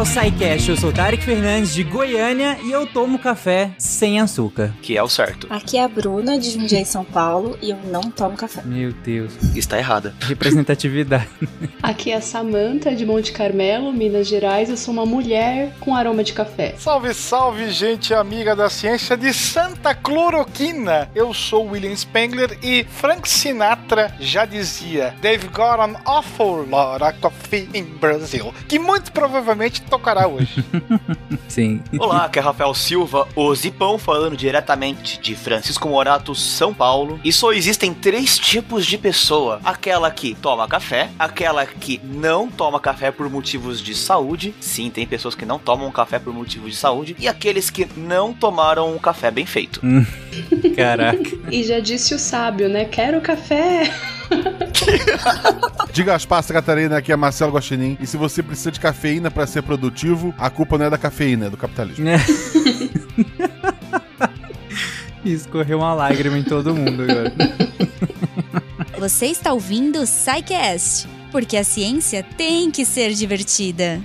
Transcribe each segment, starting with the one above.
ao SciCast. Eu sou Tarek Fernandes de Goiânia e eu tomo café sem açúcar. Que é o certo. Aqui é a Bruna de Jundiaí, São Paulo e eu não tomo café. Meu Deus. Está errada. Representatividade. Aqui é a Samanta de Monte Carmelo, Minas Gerais. Eu sou uma mulher com aroma de café. Salve, salve, gente amiga da ciência de Santa Cloroquina. Eu sou William Spengler e Frank Sinatra já dizia: They've got an awful lot of coffee in Brazil. Que muito provavelmente tocará hoje. Sim. Olá, aqui é Rafael Silva, o Zipão, falando diretamente de Francisco Morato, São Paulo. E só existem três tipos de pessoa: aquela que toma café, aquela que não toma café por motivos de saúde. Sim, tem pessoas que não tomam café por motivos de saúde. E aqueles que não tomaram um café bem feito. Caraca. E já disse o sábio, né? Quero café. Diga as passas, Catarina, aqui é Marcelo Guaxinim. E se você precisa de cafeína para ser produtivo, a culpa não é da cafeína, é do capitalismo. Escorreu uma lágrima em todo mundo agora. Você está ouvindo o porque a ciência tem que ser divertida.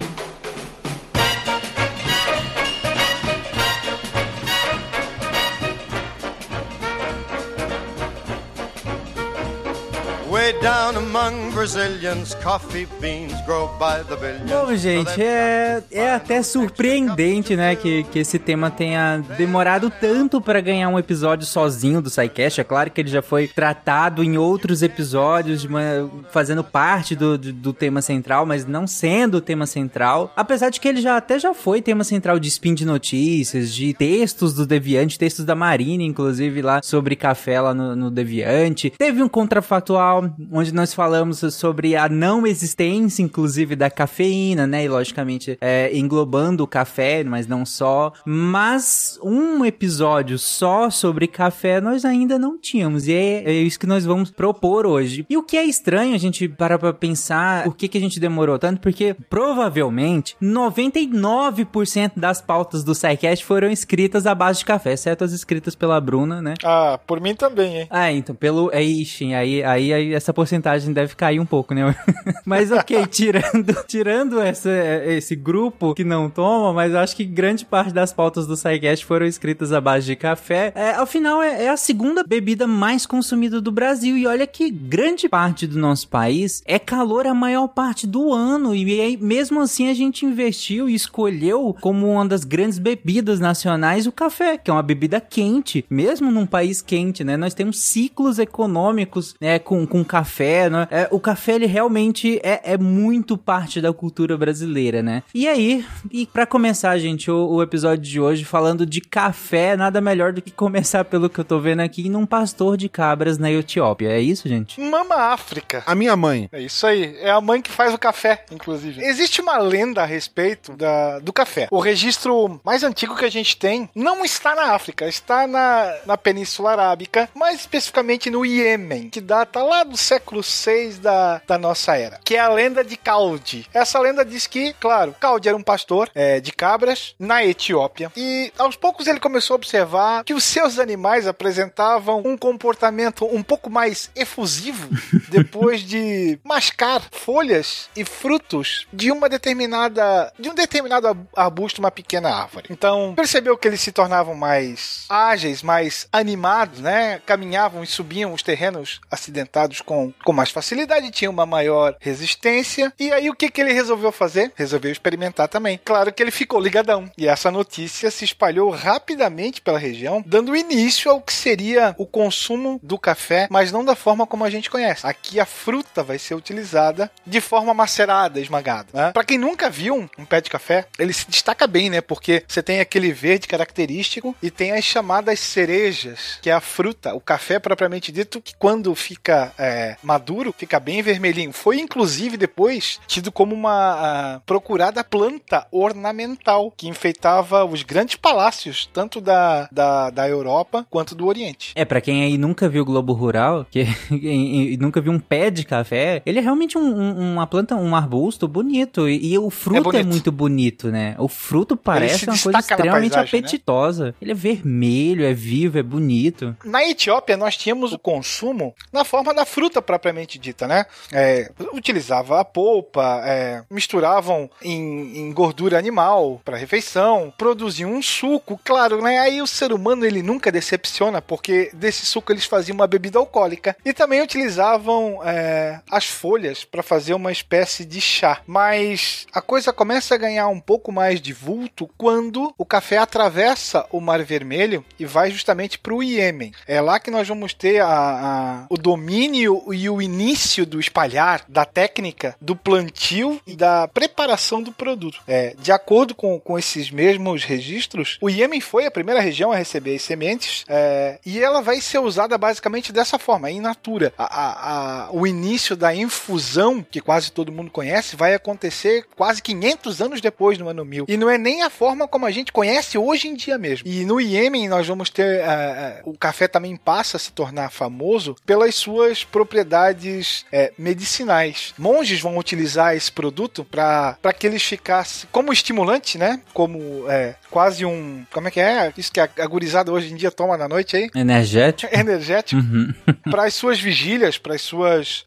Bom, gente, é, é até surpreendente, né, que, que esse tema tenha demorado tanto para ganhar um episódio sozinho do SciCast. É claro que ele já foi tratado em outros episódios, uma- fazendo parte do, do, do tema central, mas não sendo o tema central. Apesar de que ele já até já foi tema central de spin de notícias, de textos do Deviante, textos da Marina, inclusive, lá sobre café lá no, no Deviante. Teve um contrafactual onde nós falamos sobre a não existência, inclusive, da cafeína, né? E logicamente é, englobando o café, mas não só. Mas um episódio só sobre café nós ainda não tínhamos. E é, é isso que nós vamos propor hoje. E o que é estranho a gente parar pra pensar por que, que a gente demorou tanto, porque provavelmente 99% das pautas do SciCast foram escritas à base de café, exceto as escritas pela Bruna, né? Ah, por mim também, hein? Ah, então, pelo. É, ixi, aí, aí, aí essa porcentagem deve cair um pouco, né? mas ok, tirando, tirando essa, esse grupo que não toma, mas acho que grande parte das pautas do SciCast foram escritas à base de café. É, afinal, é, é a segunda bebida mais consumida do Brasil. E olha que grande parte do nosso país é calor a maior parte do ano. E aí, mesmo assim, a gente investiu e escolheu como uma das grandes bebidas nacionais o café, que é uma bebida quente, mesmo num país quente, né? Nós temos ciclos econômicos né, com, com café, né? É, o café, ele realmente é, é muito parte da cultura brasileira, né? E aí, e para começar, gente, o, o episódio de hoje falando de café, nada melhor do que começar pelo que eu tô vendo aqui num pastor de cabras na Etiópia. É isso, gente? Mama África. A minha mãe. É isso aí. É a mãe que faz o café, inclusive. Existe uma lenda a respeito da, do café. O registro mais antigo que a gente tem não está na África, está na, na Península Arábica, mais especificamente no Iêmen, que data lá do século 6 da, da nossa era, que é a lenda de Caldi. Essa lenda diz que, claro, Caldi era um pastor é, de cabras na Etiópia e aos poucos ele começou a observar que os seus animais apresentavam um comportamento um pouco mais efusivo depois de mascar folhas e frutos de uma determinada de um determinado arbusto, uma pequena árvore. Então, percebeu que eles se tornavam mais ágeis, mais animados, né? Caminhavam e subiam os terrenos acidentados com, com mais facilidade, tinham uma maior resistência. E aí o que, que ele resolveu fazer? Resolveu experimentar também. Claro que ele ficou ligadão. E essa notícia se espalhou rapidamente pela região, dando início ao que seria o consumo do café, mas não da forma como a gente conhece. Aqui a fruta vai ser utilizada de forma macerada, esmagada. Né? Para quem nunca viu um, um pé de café, ele se destaca bem, né? Porque você tem aquele verde característico e tem as chamadas cerejas, que é a fruta, o café propriamente dito, que quando fica é, maduro, fica bem vermelhinho. Foi inclusive depois tido como uma procurada planta ornamental que enfeitava os grandes palácios, tanto da, da, da Europa quanto do Oriente. É, pra quem aí nunca viu Globo Rural, que e- e nunca viu um pé de café, ele é realmente um- um- uma planta, um arbusto bonito. E, e o fruto é, bonito. muito bonito, né? O fruto parece uma coisa extremamente paisagem, né? apetitosa. Ele é vermelho, é vivo, é bonito. Na Etiópia, nós tínhamos o consumo na forma da fruta propriamente dita, né? É, utilizava a polpa, é, misturavam em, em gordura animal para refeição, produziam um suco, claro, né? Aí o ser humano ele nunca decepciona, porque desse suco eles faziam uma bebida alcoólica. E também utilizavam é, as folhas para fazer uma espécie de chá. Mas a coisa começa a ganhar um pouco mais de vulto quando o café atravessa o Mar Vermelho e vai justamente para o Iêmen. É lá que nós vamos ter a, a, o domínio e o início do espalhar da técnica do plantio e da preparação do produto. É, de acordo com, com esses mesmos registros, o Iêmen foi a primeira região a receber as sementes é, e ela vai ser usada basicamente dessa forma, in natura. A, a, o início da infusão, que quase todo mundo conhece, vai acontecer quase 500 anos depois, no ano 1000. E não é nem a forma como a gente conhece hoje em dia mesmo. E no Iêmen nós vamos ter. Uh, uh, o café também passa a se tornar famoso pelas suas propriedades uh, medicinais. Monges vão utilizar esse produto para que eles ficassem como estimulante, né? Como quase um. Como é que é? Isso que a, a gurizada hoje em dia toma na noite aí? Energético. Energético. Uhum. para as suas vigílias, para as suas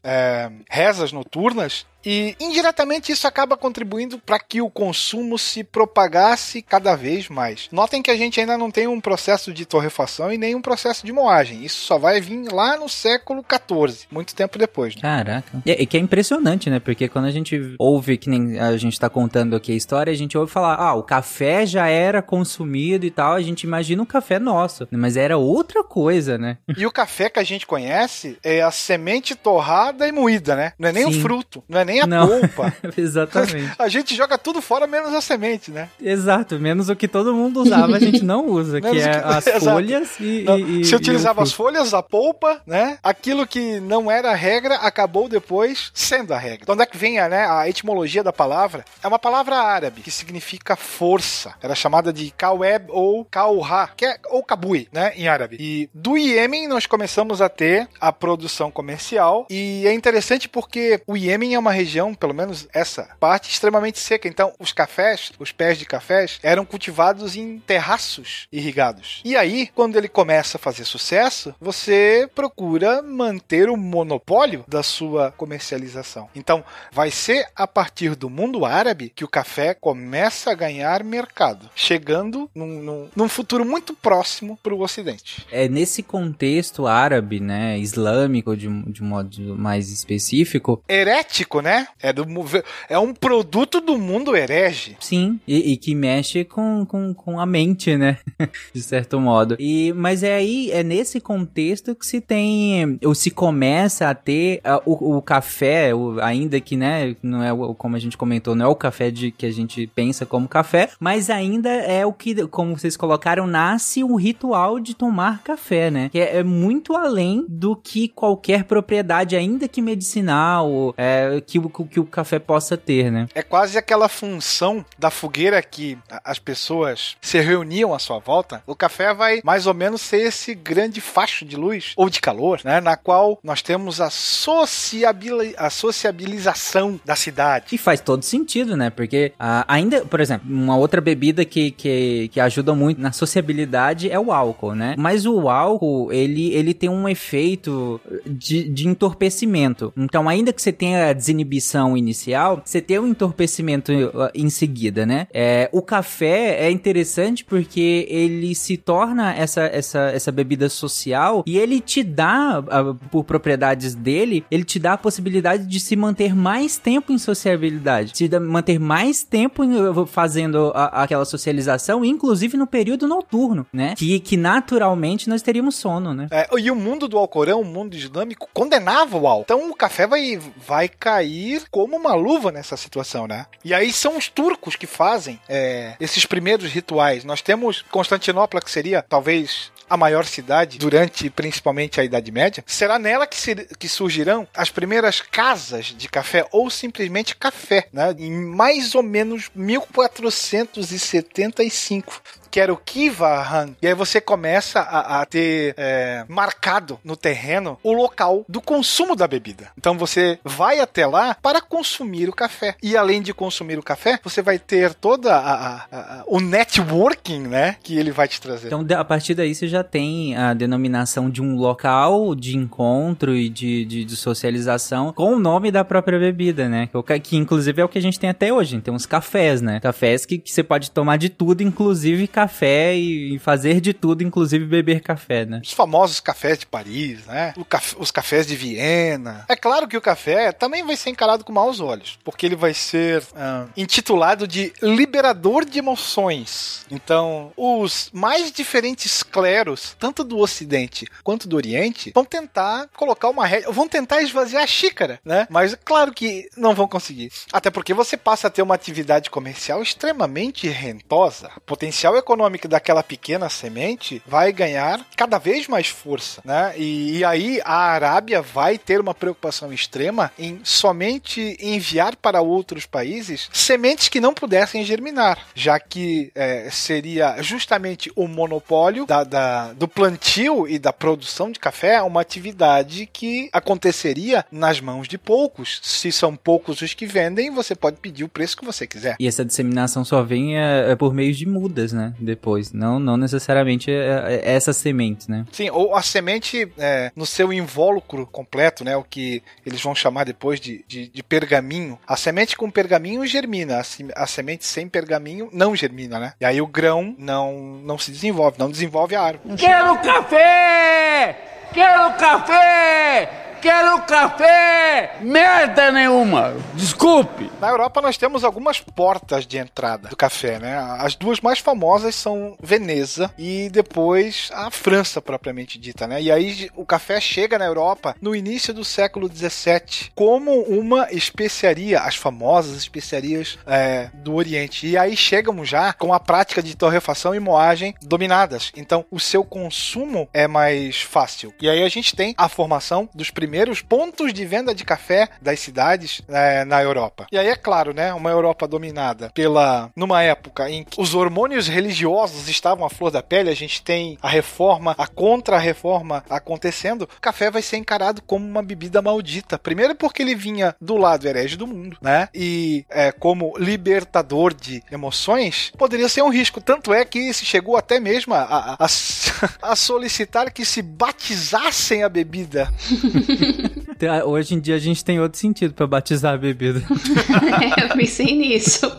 rezas noturnas. E indiretamente isso acaba contribuindo para que o consumo se propagasse cada vez mais. Notem que a gente ainda não tem um processo de torrefação e nem um processo de moagem. Isso só vai vir lá no século XIV, muito tempo depois. Né? Caraca. E, e, que é impressionante, né? Porque quando a gente ouve, que nem a gente está contando aqui a história, a gente ouve falar, ah, o café já era consumido e tal, a gente imagina o café nosso. Mas era outra coisa, né? E o café que a gente conhece é a semente torrada e moída, né? Não é nem Sim. o fruto, não é nem a não. polpa. Exatamente. A gente joga tudo fora menos a semente, né? Exato, menos o que todo mundo usava, a gente não usa, que é as folhas e, e, Se utilizava as folhas, a polpa, né? Aquilo que não era a regra acabou depois sendo a regra. Então, onde é que vem a, né, a etimologia da palavra? É uma palavra árabe que significa força. Era chamada de kaweb ou kauha, que é ou kabui, né, em árabe. E do Iêmen nós começamos a ter a produção comercial e é interessante porque o Iêmen é uma região, pelo menos essa parte, extremamente seca. Então, os cafés, os pés de cafés, eram cultivados em terraços irrigados. E aí, quando ele começa a fazer sucesso, você procura manter o monopólio da sua comercialização. Então, vai ser a partir do mundo árabe que o café começa a ganhar mercado, chegando num, num, num futuro muito próximo para o Ocidente. É nesse contexto árabe, né, islâmico de, de modo mais específico, herético, né? É, do, é um produto do mundo herege. Sim, e, e que mexe com, com, com a mente, né? de certo modo. E, mas é aí, é nesse contexto que se tem, ou se começa a ter o, o, café, o, ainda que, né, não é o, como a gente comentou, não é o café de que a gente pensa como café, mas ainda é o que, como vocês colocaram, nasce o ritual de tomar café, né? Que é, é muito além do que qualquer propriedade, ainda que medicinal, é, que, que o café possa ter, né? É quase aquela função da fogueira que as pessoas se reuniam à sua volta. O café vai mais ou menos ser esse grande facho de luz ou de calor, né? Na qual nós temos a, sociabili a sociabilização da cidade. E faz todo sentido, né? Porque uh, ainda, por exemplo, uma outra bebida que, que, que ajuda muito na sociabilidade é o álcool, né? Mas o álcool, ele, ele tem um efeito de, de entorpecimento. Então, ainda que você tenha desinibição inicial, você tem um entorpecimento uh, em seguida, né? É, o café é interessante porque ele se torna essa, essa, essa bebida social e ele te dá, uh, por propriedades dele, ele te dá a possibilidade de se manter mais tempo em sociabilidade, dá, manter mais tempo uh, fazendo a, aquela socialização, inclusive no período noturno, né? Que, que naturalmente nós teríamos sono, né? É, e o mundo do Alcorão, o mundo islâmico, condenava o álcool. Então o café vai, vai cair como uma luva nessa situação, né? E aí são os turcos que fazem é, esses primeiros rituais. Nós temos Constantinopla, que seria talvez a maior cidade durante principalmente a Idade Média, será nela que, se, que surgirão as primeiras casas de café ou simplesmente café, né? Em mais ou menos 1475. Que era o Kiva-han. E aí você começa a, a ter é, marcado no terreno o local do consumo da bebida. Então você vai até lá para consumir o café. E além de consumir o café, você vai ter toda a, a- a- o networking, né? Que ele vai te trazer. Então, a partir daí, você já tem a denominação de um local de encontro e de, de, de socialização com o nome da própria bebida, né? Que, ca- que, inclusive, é o que a gente tem até hoje. Tem uns cafés, né? Cafés que, que você pode tomar de tudo, inclusive café, e, e fazer de tudo, inclusive beber café, né? Os famosos cafés de Paris, né? Caf- os cafés de Viena. É claro que o café também vai ser encarado com maus olhos, porque ele vai ser ah, intitulado de liberador de emoções. Então, os mais diferentes cleros, tanto do Ocidente quanto do Oriente, vão tentar colocar uma regra, vão tentar esvaziar a xícara, né? Mas claro que não vão conseguir. Até porque você passa a ter uma atividade comercial extremamente rentosa. Potencial econômico daquela pequena semente vai ganhar cada vez mais força, né? E, e aí a Arábia vai ter uma preocupação extrema em somente enviar para outros países sementes que não pudessem germinar, já que é, seria justamente o monopólio da- da- do plantio e da produção de café uma atividade que aconteceria nas mãos de poucos. Se são poucos os que vendem, você pode pedir o preço que você quiser. E essa disseminação só vem é, é por meio de mudas, né? Depois. Não, não necessariamente é, é essas sementes, né? Sim, ou a semente é, no seu invólucro completo, né? O que eles vão chamar depois de, de, de pergaminho. A semente com pergaminho germina, a, se- a semente sem pergaminho não germina, né? E aí o grão não, não se desenvolve, não desenvolve a árvore. Quero café! Quero café! Quero café! Merda nenhuma! Desculpe! Na Europa nós temos algumas portas de entrada do café, né? As duas mais famosas são Veneza e depois a França propriamente dita, né? E aí o café chega na Europa no início do século XVII como uma especiaria, as famosas especiarias é, do Oriente. E aí chegam já com a prática de torrefação e moagem dominadas. Então o seu consumo é mais fácil. E aí a gente tem a formação dos primeiros pontos de venda de café das cidades é, na Europa. E aí é claro, né, uma Europa dominada pela numa época em que os hormônios religiosos estavam à flor da pele, a gente tem a reforma, a contra-reforma acontecendo, o café vai ser encarado como uma bebida maldita. Primeiro porque ele vinha do lado herege do mundo, né? E é, como libertador de emoções, poderia ser um risco. Tanto é que se chegou até mesmo a, a, a- a solicitar que se batizassem a bebida. Tem- Hoje em dia a gente tem outro sentido pra batizar a bebida. É, eu pensei nisso.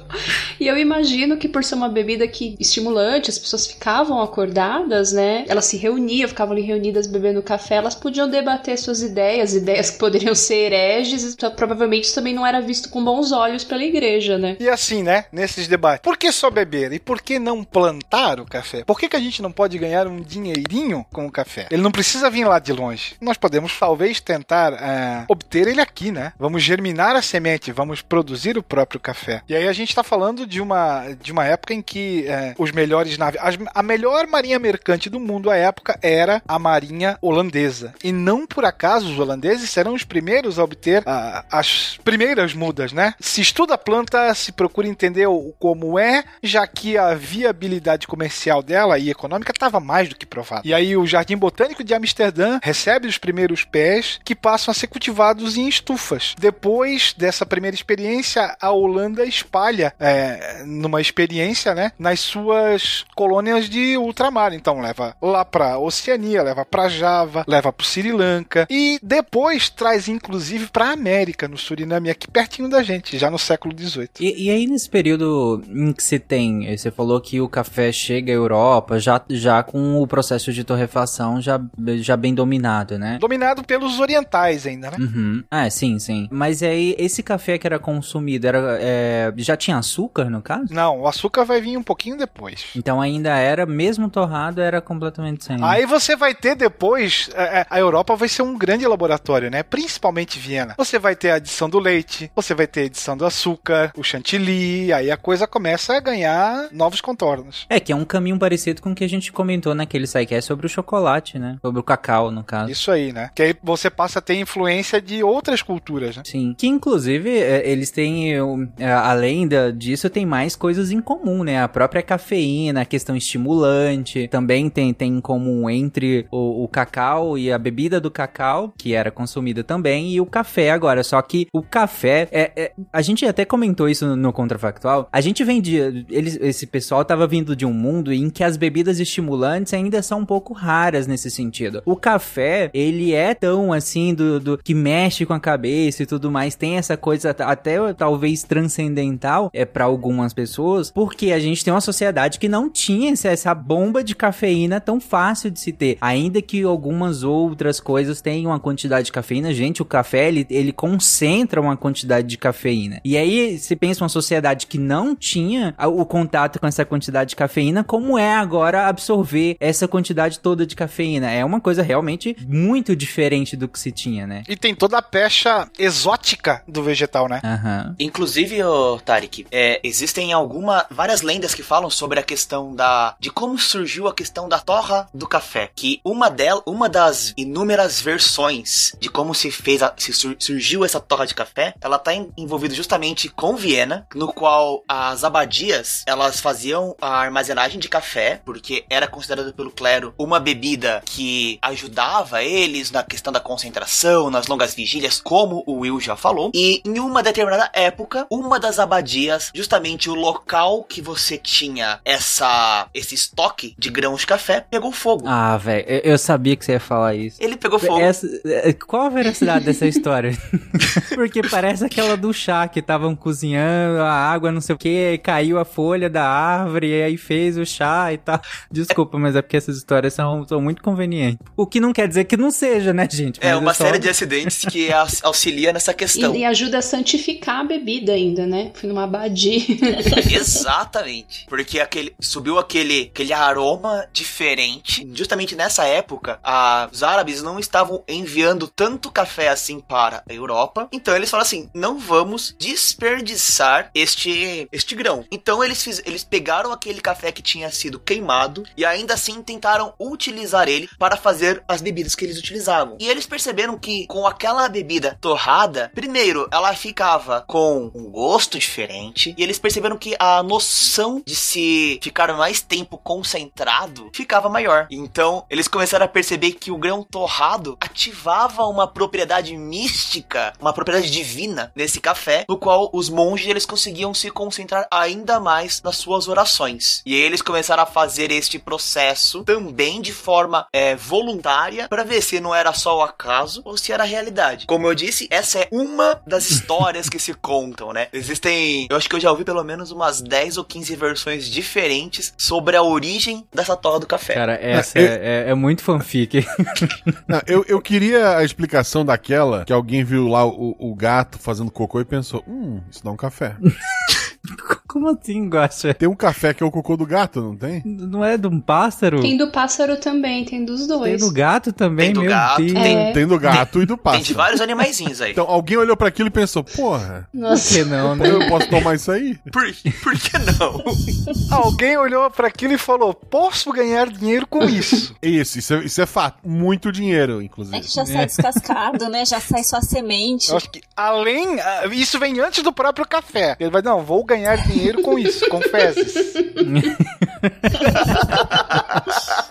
E eu imagino que por ser uma bebida que estimulante, as pessoas ficavam acordadas, né? Elas se reuniam, ficavam ali reunidas bebendo café, elas podiam debater suas ideias, ideias que poderiam ser hereges, então, provavelmente isso também não era visto com bons olhos pela igreja, né? E assim, né, nesses debates, por que só beber? E por que não plantar o café? Por que, que a gente não pode ganhar um dinheirinho com o café? Ele não precisa vir lá de longe. Nós podemos talvez tentar é, obter ele aqui, né? Vamos germinar a semente, vamos produzir o próprio café. E aí a gente tá falando de uma, de uma época em que é, os melhores navios, a melhor marinha mercante do mundo à época era a marinha holandesa. E não por acaso os holandeses serão os primeiros a obter as primeiras mudas, né? Se estuda a planta, se procura entender o, como é, já que a viabilidade comercial dela e econômica estava mais do que provada. E aí o Jardim Botânico de Amsterdã recebe os primeiros pés que passam a ser cultivados em estufas. Depois dessa primeira experiência, a Holanda espalha é, numa experiência, né, nas suas colônias de ultramar. Então leva lá para Oceania, leva para Java, leva para Sri Lanka e depois traz inclusive para América, no Suriname, aqui pertinho da gente, já no século XVIII. E, e aí, nesse período em que você tem, eh, você falou que o café chega à Europa já, já com o processo de torrefação já, já bem dominado, né? Dominado pelos orientais ainda, né? Uhum. Ah, sim, sim. Mas aí, esse café que era consumido, era, é, já tinha açúcar, no caso? Não, o açúcar vai vir um pouquinho depois. Então ainda era, mesmo torrado, era completamente sem. Aí você vai ter depois, é, é, a Europa vai ser um grande laboratório, né? Principalmente Viena. Você vai ter a adição do leite, você vai ter a adição do açúcar, o chantilly, aí a coisa começa a ganhar novos contornos. É, que é um caminho parecido com o que a gente comentou naquele sidecast sobre o chocolate, né? Sobre o cacau, no caso. Isso aí, né? Que aí você passa a ter influência de outras culturas, né? Sim. Que inclusive é, eles têm, é, além disso tem mais coisas em comum, né? A própria cafeína, a questão estimulante, também tem, tem em comum entre o, o cacau e a bebida do cacau, que era consumida também, e o café agora. Só que o café, é, é- a gente até comentou isso no Contrafactual, a gente vem de, eles, esse pessoal tava vindo de um mundo em que as bebidas estimulantes ainda são um pouco raras nesse sentido. O café, ele é tão assim, do, do que mexe com a cabeça e tudo mais, tem essa coisa até talvez transcendental é para algumas pessoas, porque a gente tem uma sociedade que não tinha essa- bomba de cafeína tão fácil de se ter, ainda que algumas outras coisas tenham uma quantidade de cafeína, gente, o café ele, ele concentra uma quantidade de cafeína. E aí você pensa uma sociedade que não tinha o contato com essa quantidade de cafeína, como é agora absorver essa quantidade toda de cafeína? É uma coisa realmente muito diferente do que se tinha, né? E tem toda a pecha exótica do vegetal, né? Aham. Inclusive, ô, Tarek, é, existem alguma, várias lendas que falam sobre a questão da, de como surgiu a questão da torra do café. Que uma delas, uma das inúmeras versões de como se fez, a, se sur- surgiu essa torra de café, ela tá em- envolvida justamente com Viena, no qual as abadias, elas faziam a armazenagem de café, porque era considerado pelo clero uma bebida que ajudava eles na questão da concentração, nas longas vigílias, como o Will já falou. E em uma determinada época, uma das abadias, justamente o local que você tinha essa esse estoque de grãos de café, pegou fogo. Ah, velho, eu, eu sabia que você ia falar isso. Ele pegou fogo. Essa- é, qual a veracidade dessa história? Porque parece aquela do chá que estavam cozinhando a água, não sei o que, caiu a folha da árvore e aí fez o chá e tal. Desculpa, mas é porque essas histórias são, são muito convenientes. O que não quer dizer que não seja, né, gente? É uma só- série de acidentes que aux- auxilia nessa questão. E, e ajuda a santificar a bebida ainda, né? Fui numa abadia. Exatamente. Porque aquele subiu aquele, aquele aroma diferente. Justamente nessa época, a- os árabes não estavam enviando tanto café assim para a Europa. Então eles falaram assim: não vamos desperdiçar este, este grão. Então eles, fiz, eles pegaram aquele café que tinha sido queimado e ainda assim tentaram utilizar ele para fazer as bebidas que eles utilizavam. E eles perceberam que com aquela bebida torrada, primeiro, ela ficava com um gosto diferente e eles perceberam que a noção de se ficar mais tempo concentrado ficava maior. Então, eles começaram a perceber que o grão torrado ativava uma propriedade mística, uma propriedade divina nesse café, no qual os monges eles conseguiam se concentrar ainda mais nas suas orações. E eles começaram a fazer este processo também de forma é, voluntária para ver se não era só o acaso ou se era a realidade. Como eu disse, essa é uma das histórias que se contam, né? Existem, eu acho que eu já ouvi pelo menos umas 10 ou 15 versões diferentes sobre a origem dessa torra do café. Cara, essa eu- é, é- é muito fanfic. Não, eu, eu queria a explicação daquela que alguém viu lá o, o gato fazendo cocô e pensou: hum, isso dá um café. Como assim, Guaxa? Tem um café que é o cocô do gato, não tem? Não é de um pássaro? Tem do pássaro também, tem dos Tem dois. do gato também, Tem do meu gato, Deus. tem- É. Tem do gato e do Tem de pássaro. vários animaizinhos aí. Então alguém olhou pra aquilo e pensou: porra, Por Nossa. que não, né? eu posso tomar isso aí? Por, por que não? Alguém olhou pra aquilo e falou: posso ganhar dinheiro com isso. Isso, isso é, isso é fato. Muito dinheiro, É inclusive. que já sai descascado, né? Já sai só a semente. Eu acho que além. ah, Isso vem antes do próprio café. Ele vai, não, vou ganhar dinheiro com isso, com fezes.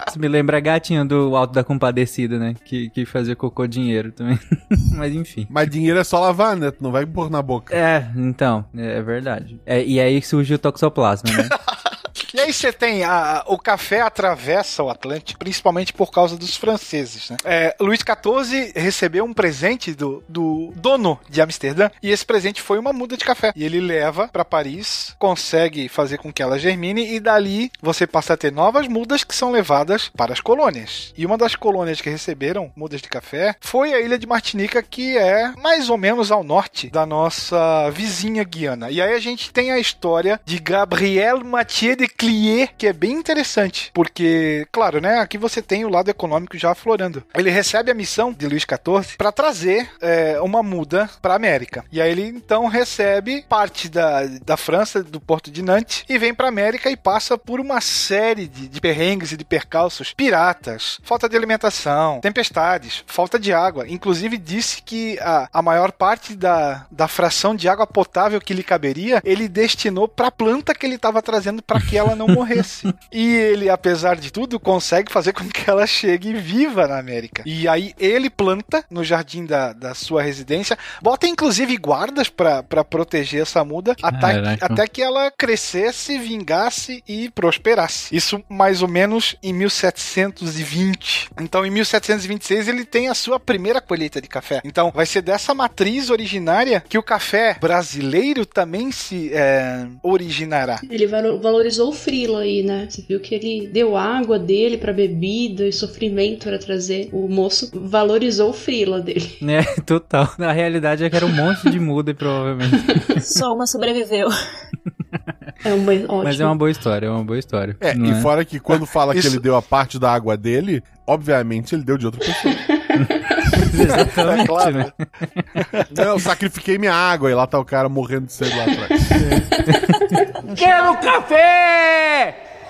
Isso me lembra a gatinha do Alto da Compadecida, né? Que, que fazia cocô dinheiro também. Mas enfim. Mas dinheiro é só lavar, né? Tu não vai pôr na boca. É, então, é, é verdade. É, e aí surgiu o toxoplasma, né? E aí você tem a- o café atravessa o Atlântico, principalmente por causa dos franceses, né? É, Luís XIV recebeu um presente do, do dono de Amsterdã e esse presente foi uma muda de café. E ele leva pra Paris, consegue fazer com que ela germine e dali você passa a ter novas mudas que são levadas para as colônias. E uma das colônias que receberam mudas de café foi a ilha de Martinica, que é mais ou menos ao norte da nossa vizinha Guiana. E aí a gente tem a história de Gabriel Mathieu de cliê que é bem interessante, porque, claro, né, aqui você tem o lado econômico já aflorando. Ele recebe a missão de Luís XIV para trazer é, uma muda para América. E aí ele então recebe parte da, da França, do porto de Nantes, e vem para América e passa por uma série de, de perrengues e de percalços, piratas, falta de alimentação, tempestades, falta de água. Inclusive disse que a, a maior parte da, da fração de água potável que lhe caberia, ele destinou para a planta que ele estava trazendo para que ela não morresse. e ele, apesar de tudo, consegue fazer com que ela chegue viva na América. E aí ele planta no jardim da, da sua residência, bota inclusive guardas para proteger essa muda até, Caraca. até que ela crescesse, vingasse e prosperasse. Isso mais ou menos em 1720. Então em 1726 ele tem a sua primeira colheita de café. Então vai ser dessa matriz originária que o café brasileiro também se é, originará. Ele valo- valorizou o frilo aí, né? Você viu que ele deu água dele pra bebida e sofrimento pra trazer. O moço valorizou o frila dele. É, total. Na realidade é que era um monte de muda, provavelmente. Só uma sobreviveu. É uma ótimo. Mas é uma boa história, é uma boa história. É, e fora que quando fala que Isso- ele deu a parte da água dele, obviamente ele deu de outra pessoa. Exatamente, É claro. né? Não, eu sacrifiquei minha água e lá tá o cara morrendo de sede lá atrás. Quero café!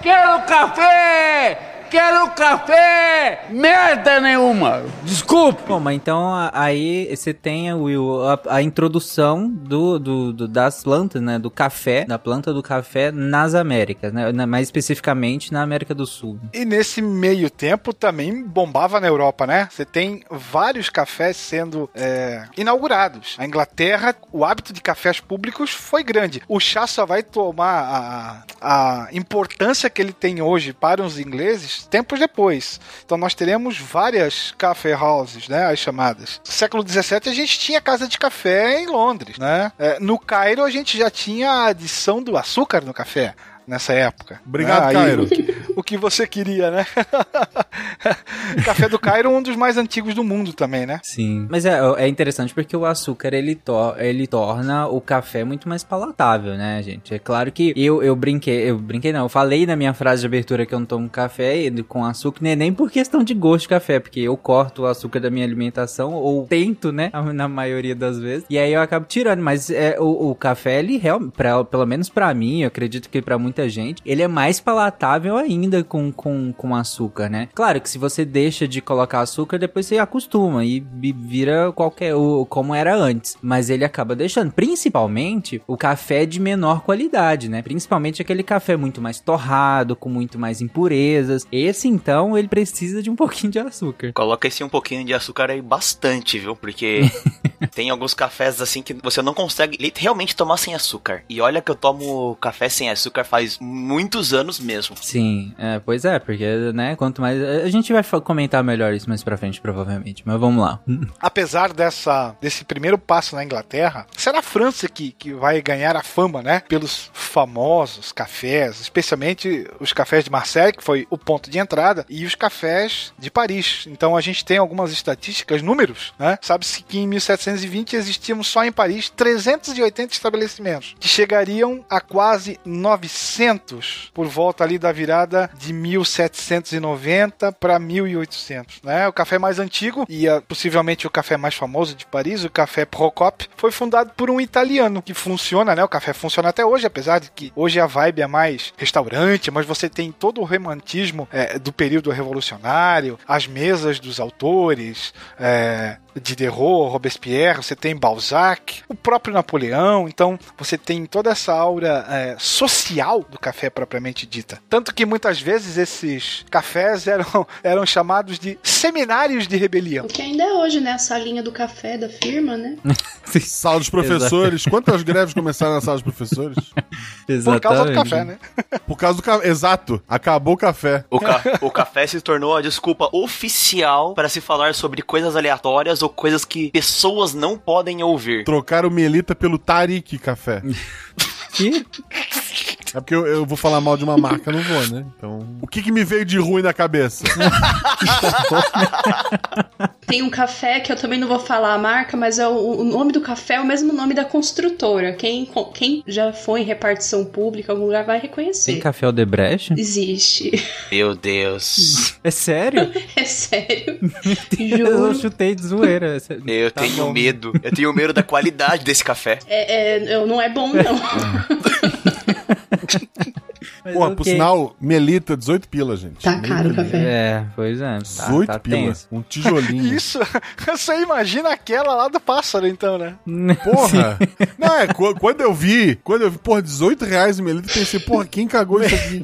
Quero café! Quero café! Merda nenhuma! Desculpe! Bom, mas então aí você tem, Will, a, a introdução do, do, do- das plantas, né? Do café, da planta do café nas Américas, né? na- Mais especificamente na América do Sul. E nesse meio tempo também bombava na Europa, né? Você tem vários cafés sendo é, inaugurados. A Inglaterra, o hábito de cafés públicos foi grande. O chá só vai tomar a, a importância que ele tem hoje para os ingleses tempos depois. Então nós teremos várias café houses, né? As chamadas. No século XVII a gente tinha casa de café em Londres, né? É, no Cairo a gente já tinha a adição do açúcar no café. Nessa época. Obrigado, né? Aí, Cairo. o que- o que você queria, né? Café do Cairo, um dos mais antigos do mundo também, né? Sim. Mas é, é interessante porque o açúcar ele, to ele torna o café muito mais palatável, né, gente? É claro que eu, eu brinquei, eu brinquei não, eu falei na minha frase de abertura que eu não tomo café com açúcar, nem, nem por questão de gosto de café, porque eu corto o açúcar da minha alimentação, ou tento, né, na maioria das vezes, e aí eu acabo tirando, mas é, o, o café, ele realmente, pelo menos pra mim, eu acredito que pra muita gente, ele é mais palatável ainda com, com, com açúcar, né? Claro que se você deixa de colocar açúcar, depois você acostuma e vi- vira qualquer, o, como era antes, mas ele acaba deixando, principalmente o café de menor qualidade, né? Principalmente aquele café muito mais torrado, com muito mais impurezas. Esse então, ele precisa de um pouquinho de açúcar. Coloca esse um pouquinho de açúcar aí bastante, viu? Porque tem alguns cafés assim que você não consegue realmente tomar sem açúcar. E olha que eu tomo café sem açúcar faz muitos anos mesmo. Sim, é, pois é, porque, né, quanto mais... A gente vai comentar melhor isso mais pra frente, provavelmente, mas vamos lá. Apesar dessa, desse primeiro passo na Inglaterra, será a França que, que vai ganhar a fama, né? Pelos famosos cafés, especialmente os cafés de Marseille, que foi o ponto de entrada, e os cafés de Paris. Então a gente tem algumas estatísticas, números, né? Sabe-se que em 1720 existiam só em Paris 380 estabelecimentos, que chegariam a quase 900 por volta ali da virada de 1790 para 1800, né? O café mais antigo e possivelmente o café mais famoso de Paris, o café Procop, foi fundado por um italiano que funciona, né? O café funciona até hoje, apesar de que hoje a vibe é mais restaurante, mas você tem todo o romantismo eh, do período revolucionário, as mesas dos autores, eh, Diderot, Robespierre, você tem Balzac, o próprio Napoleão, então você tem toda essa aura eh, social do café propriamente dita. Tanto que muitas vezes esses cafés eram, eram chamados de seminários de rebelião. O que ainda é hoje, né? A salinha do café da firma, né? Sala dos professores. Quantas greves começaram na sala dos professores? Por causa do café, né? Por causa do café. Exato. Acabou o café. O, ca- o café se tornou a desculpa oficial para se falar sobre coisas aleatórias ou coisas que pessoas não podem ouvir. Trocaram Melita pelo Tarik café. Que? É porque eu, eu vou falar mal de uma marca, não vou, né? Então. O que, que me veio de ruim na cabeça? Tem um café que eu também não vou falar a marca, mas é o, o nome do café é o mesmo nome da construtora. Quem, quem já foi em repartição pública, algum lugar, vai reconhecer. Tem café Odebrecht? Existe. Meu Deus. É sério? É sério. Eu Juro. chutei de zoeira. Eu Tá tenho bom. medo. Eu tenho medo da qualidade desse café. É, é, eu- não é bom, não. Mas Porra, por sinal, Melita, 18 pila, gente. Tá caro o café. É, pois é. Tá, 18 tá pila. tenso. Um tijolinho. Isso, você imagina aquela lá do pássaro, então, né? Porra! Não, é, qu- quando eu vi, quando eu vi, porra, 18 reais o Melita, eu pensei, porra, quem cagou isso aqui?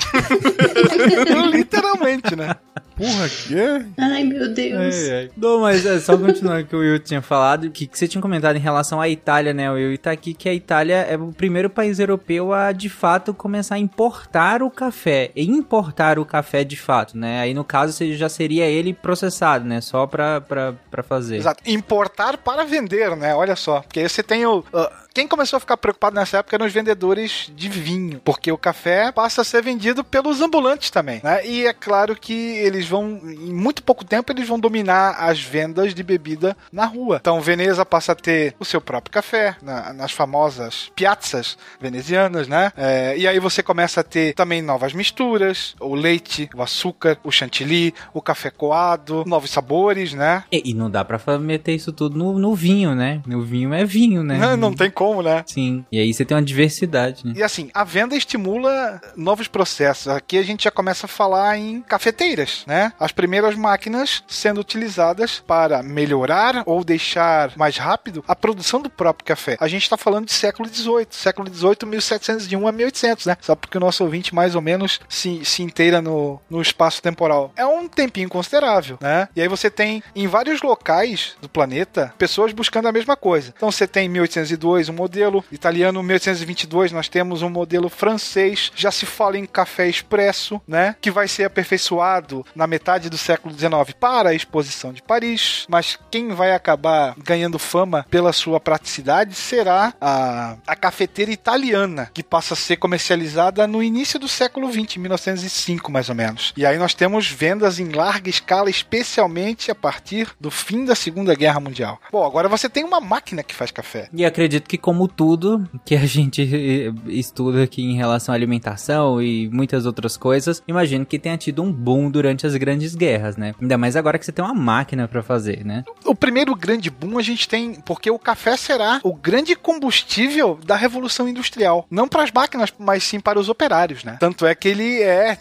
Literalmente, né? Porra, que? Ai, meu Deus. Ai, ai. Não, mas é só continuando o que o Will tinha falado, que, que você tinha comentado em relação à Itália, né, Will? E tá aqui que a Itália é o primeiro país europeu a, de fato, começar a importar o café. E importar o café de fato, né? Aí, no caso, você já seria ele processado, né? Só pra, pra, pra fazer. Exato. Importar para vender, né? Olha só. Porque aí você tem o. ah, quem começou a ficar preocupado nessa época eram os vendedores de vinho, porque o café passa a ser vendido pelos ambulantes também, né? E é claro que eles vão, em muito pouco tempo, eles vão dominar as vendas de bebida na rua. Então, Veneza passa a ter o seu próprio café, na- nas famosas piazzas venezianas, né? É, e aí você começa a ter também novas misturas, o leite, o açúcar, o chantilly, o café coado, novos sabores, né? E, e não dá pra meter isso tudo no, no vinho, né? No vinho é vinho, né? Não, não tem como, né? Sim. E aí você tem uma diversidade, né? E assim, a venda estimula novos processos. Aqui a gente já começa a falar em cafeteiras, né? As primeiras máquinas sendo utilizadas para melhorar ou deixar mais rápido a produção do próprio café. A gente está falando de século XVIII, século XVIII, 1701 a 1800, né? Só porque o nosso ouvinte mais ou menos se, se inteira no, no espaço temporal. É um tempinho considerável, né? E aí você tem em vários locais do planeta pessoas buscando a mesma coisa. Então você tem em 1802 um modelo italiano, 1822 nós temos um modelo francês. Já se fala em café expresso, né? Que vai ser aperfeiçoado na metade do século XIX para a exposição de Paris. Mas quem vai acabar ganhando fama pela sua praticidade será a, a cafeteira italiana, que passa a ser comercializada no início do século XX, 1905 mais ou menos. E aí nós temos vendas em larga escala, especialmente a partir do fim da Segunda Guerra Mundial. Bom, agora você tem uma máquina que faz café. E acredito que, como tudo que a gente eh, estuda aqui em relação à alimentação e muitas outras coisas, imagino que tenha tido um boom durante as grandes guerras, né? Ainda mais agora que você tem uma máquina pra fazer, né? O primeiro grande boom a gente tem porque o café será o grande combustível da revolução industrial, não para as máquinas, mas sim para os operários, né? Tanto é que ele é,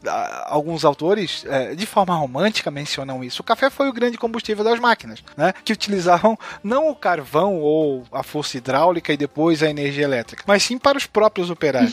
alguns autores é, de forma romântica mencionam isso. O café foi o grande combustível das máquinas, né? Que utilizavam não o carvão ou a força hidráulica e depois a energia elétrica, mas sim para os próprios operários.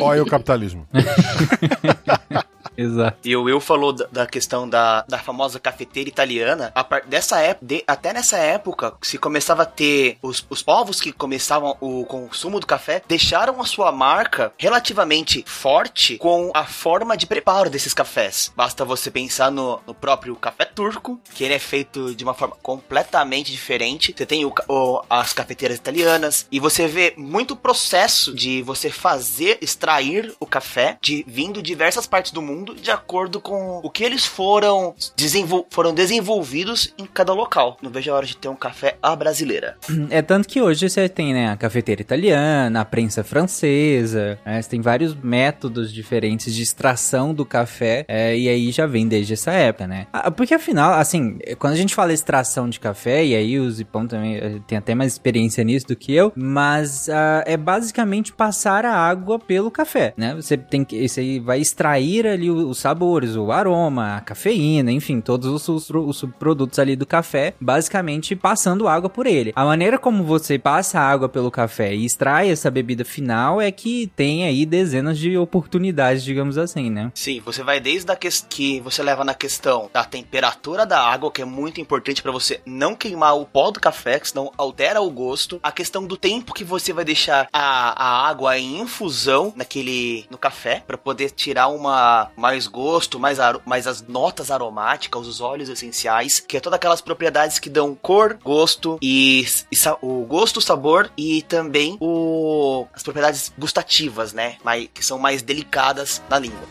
Olha o capitalismo. Exato. E o Will falou da, questão da, da famosa cafeteira italiana. Par, dessa época, até nessa época, se começava a ter os, os povos que começavam o consumo do café, deixaram a sua marca relativamente forte com a forma de preparo desses cafés. Basta você pensar no, no próprio café turco, que ele é feito de uma forma completamente diferente. Você tem o o- as cafeteiras italianas e você vê muito processo de você fazer, extrair o café de vindo diversas partes do mundo de acordo com o que eles foram, desenvol foram desenvolvidos em cada local. Não vejo a hora de ter um café à brasileira. É tanto que hoje você tem, né, a cafeteira italiana, a prensa francesa, né, você tem vários métodos diferentes de extração do café, é, e aí já vem desde essa época, né? Ah, Porque afinal, assim, quando a gente fala extração de café, e aí o Zipão também eh, tem até mais experiência nisso do que eu, mas ah, é basicamente passar a água pelo café, né? Você tem que, aí vai extrair ali o- os sabores, o aroma, a cafeína, enfim, todos os, os, os subprodutos ali do café, basicamente passando água por ele. A maneira como você passa água pelo café e extrai essa bebida final é que tem aí dezenas de oportunidades, digamos assim, né? Sim, você vai desde a que, que você leva na questão da temperatura da água, que é muito importante para você não queimar o pó do café, que senão altera o gosto. A questão do tempo que você vai deixar a, a água em infusão naquele no café para poder tirar uma mais gosto, mais, mais as notas aromáticas, os óleos essenciais, que é todas aquelas propriedades que dão cor, gosto e, e o gosto, o sabor e também o, as propriedades gustativas, né? Mas, que são mais delicadas na língua.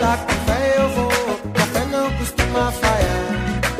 Música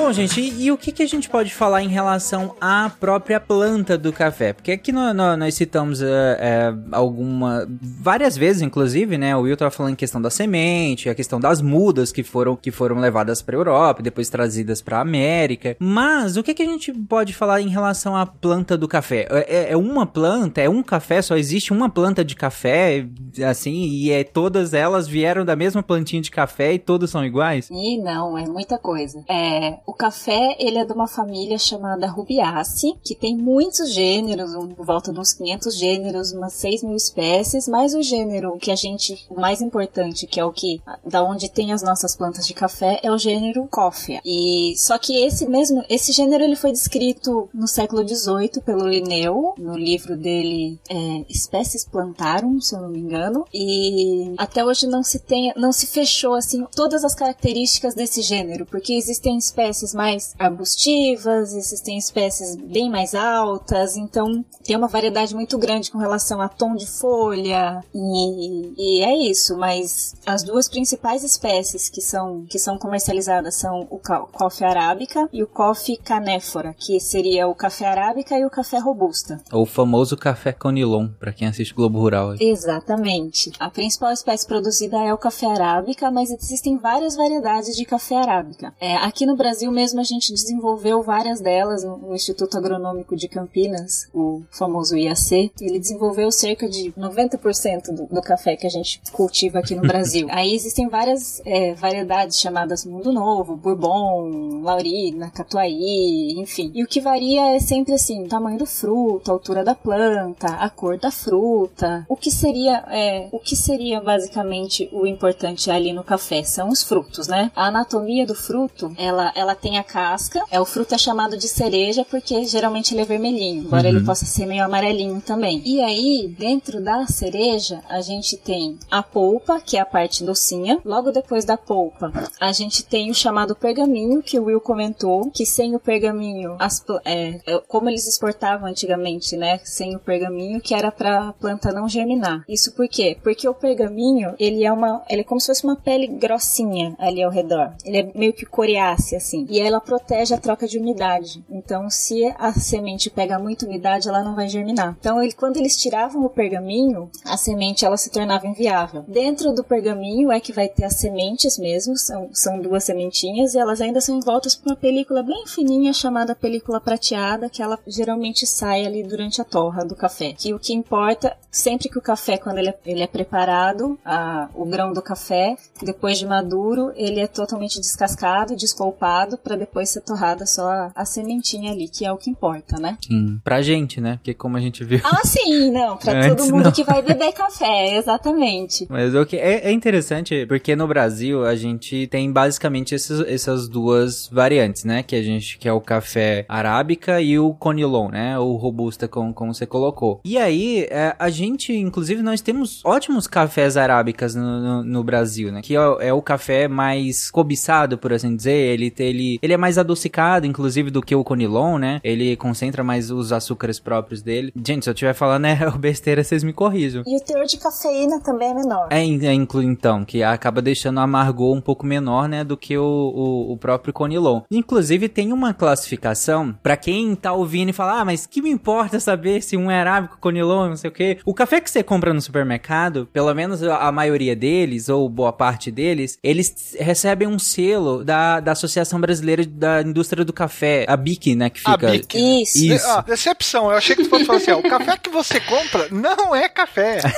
Bom, gente, e, e o que, que a gente pode falar em relação à própria planta do café? Porque aqui no- no- nós citamos é, é, alguma. várias vezes, inclusive, né? O Will tava falando em questão da semente, a questão das mudas que foram, que foram levadas pra Europa depois trazidas pra América. Mas o que, que a gente pode falar em relação à planta do café? É, é uma planta? É um café? Só existe uma planta de café? Assim, e é, todas elas vieram da mesma plantinha de café e todas são iguais? E não, é muita coisa. É, o café, ele é de uma família chamada Rubiaceae, que tem muitos gêneros, um, por volta de uns 500 gêneros, umas 6 mil espécies, mas o gênero que a gente, o mais importante, que é o que, da onde tem as nossas plantas de café, é o gênero Coffea. E, só que esse mesmo, esse gênero, ele foi descrito no século XVIII pelo Linneu, no livro dele, é, Espécies Plantarum, se eu não me engano, e até hoje não se tem, não se fechou assim todas as características desse gênero, porque existem espécies mais arbustivas, existem espécies bem mais altas, então tem uma variedade muito grande com relação a tom de folha e, e é isso. Mas as duas principais espécies que são que são comercializadas são o coffee arábica e o coffee canéfora, que seria o café arábica e o café robusta. O famoso café conilon, pra quem assiste Globo Rural. Exatamente. A principal espécie produzida é o café arábica, mas existem várias variedades de café arábica. É, aqui no Brasil mesmo a gente desenvolveu várias delas no, Instituto Agronômico de Campinas, o famoso IAC. Ele desenvolveu cerca de 90% do, do café que a gente cultiva aqui no Brasil. Aí existem várias é, variedades chamadas Mundo Novo, Bourbon, Laurina, Catuai, enfim. E o que varia é sempre assim, o tamanho do fruto, a altura da planta, a cor da fruta. O que seria, é, o que seria basicamente o importante ali no café são os frutos, né? A anatomia do fruto, ela, ela tem a casca. É o fruto é chamado de cereja porque geralmente ele é vermelhinho, embora Uhum. ele possa ser meio amarelinho também. E aí, dentro da cereja, a gente tem a polpa, que é a parte docinha. Logo depois da polpa, a gente tem o chamado pergaminho, que o Will comentou, que sem o pergaminho, as é, é, como eles exportavam antigamente, né? Sem o pergaminho, que era pra planta não germinar. Isso por quê? Porque o pergaminho, ele é uma, ele é como se fosse uma pele grossinha ali ao redor. Ele é meio que coriácea, assim. E ela protege a troca de umidade. Então, se a semente pega muita umidade, ela não vai germinar. Então, ele, quando eles tiravam o pergaminho, a semente ela se tornava inviável. Dentro do pergaminho é que vai ter as sementes mesmo, são, são duas sementinhas e elas ainda são envoltas por uma película bem fininha chamada película prateada, que ela geralmente sai ali durante a torra do café. Que o que importa, sempre que o café, quando ele é, ele é preparado, a- o grão do café, depois de maduro, ele é totalmente descascado, despolpado, para depois ser torrada só a, a sementinha ali, que é o que importa, né? Sim. Pra gente, né? Porque como a gente viu. Ah, sim, não, pra Antes todo mundo não. que vai beber café, exatamente. Mas o que é, é interessante porque no Brasil a gente tem basicamente esses- essas duas variantes, né? Que a gente que é o café arábica e o conilon, né? O robusta, como, como você colocou. E aí é, a gente, inclusive, nós temos ótimos cafés arábicas no, no- no Brasil, né? Que é, é o café mais cobiçado, por assim dizer. Ele, te- ele, ele é mais adocicado, inclusive, do que o conilon, né? Ele concentra mais os açúcares próprios dele. Gente, se eu estiver falando é besteira, vocês me corrijam. E o teor de cafeína também é menor. É, é inclu então, que acaba deixando o amargor um pouco menor, né, do que o, o, o próprio Conilon. Inclusive, tem uma classificação, pra quem tá ouvindo e fala, ah, mas que me importa saber se um é arábico, Conilon, não sei o quê. O café que você compra no supermercado, pelo menos a a maioria deles, ou boa parte deles, eles recebem um selo da, da Associação Brasileira da Indústria do Café, a BIC, né, que A fica... BIC. Isso. Isso. Ah, decepção. Eu achei que tu fosse falar assim, ó, o café que você compra não é café.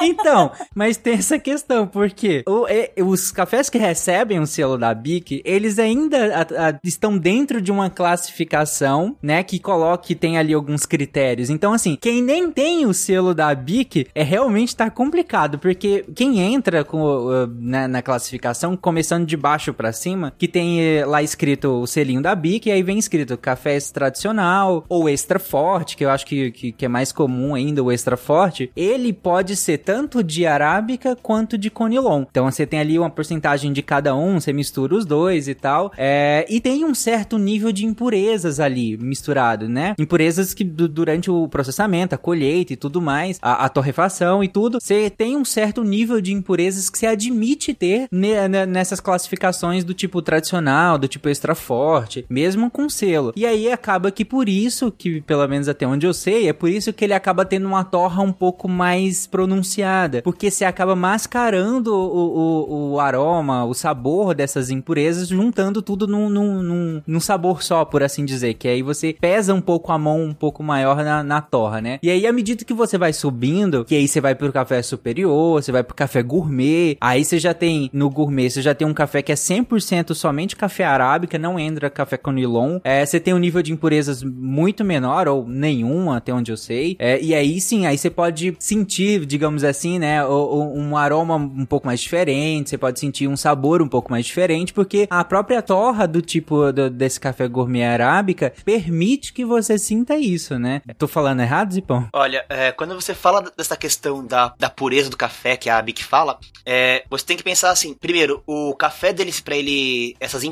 Então, mas tem essa questão, porque o- é, os cafés que recebem o selo da BIC, eles ainda a- a- estão dentro de uma classificação, né, que coloca que tem ali alguns critérios. Então, assim, quem nem tem o selo da BIC é realmente tá complicado, porque quem entra com, uh, na, na classificação, começando de baixo pra cima, que tem lá escrito o selinho da BIC, e aí vem escrito café tradicional ou extra forte, que eu acho que, que, que é mais comum ainda o extra forte, ele pode ser tanto de arábica quanto de conilon. Então você tem ali uma porcentagem de cada um, você mistura os dois e tal. É, e tem um certo nível de impurezas ali misturado, né? Impurezas que du- durante o processamento, a colheita e tudo mais, a, a torrefação e tudo, você tem um certo nível de impurezas que você admite ter ne- ne- nessas classificações do tipo tradicional do tipo extra forte, mesmo com selo. E aí acaba que por isso, que pelo menos até onde eu sei, é por isso que ele acaba tendo uma torra um pouco mais pronunciada, porque você acaba mascarando o, o, o aroma, o sabor dessas impurezas, juntando tudo num, num, num, num sabor só, por assim dizer, que aí você pesa um pouco a mão um pouco maior na, na torra, né? E aí, à medida que você vai subindo, que aí você vai pro café superior, você vai pro café gourmet, aí você já tem, no gourmet, você já tem um café que é 100% somente café arábica, não entra café com nilon. É, você tem um nível de impurezas muito menor, ou nenhum, até onde eu sei. É, e aí sim, aí você pode sentir, digamos assim, né, um aroma um pouco mais diferente, você pode sentir um sabor um pouco mais diferente, porque a própria torra do tipo do, desse café gourmet arábica permite que você sinta isso, né? Tô falando errado, Zipão? Olha, é, quando você fala dessa questão da, da pureza do café, que a Abik fala, é, você tem que pensar assim: primeiro, o café deles, para ele, essas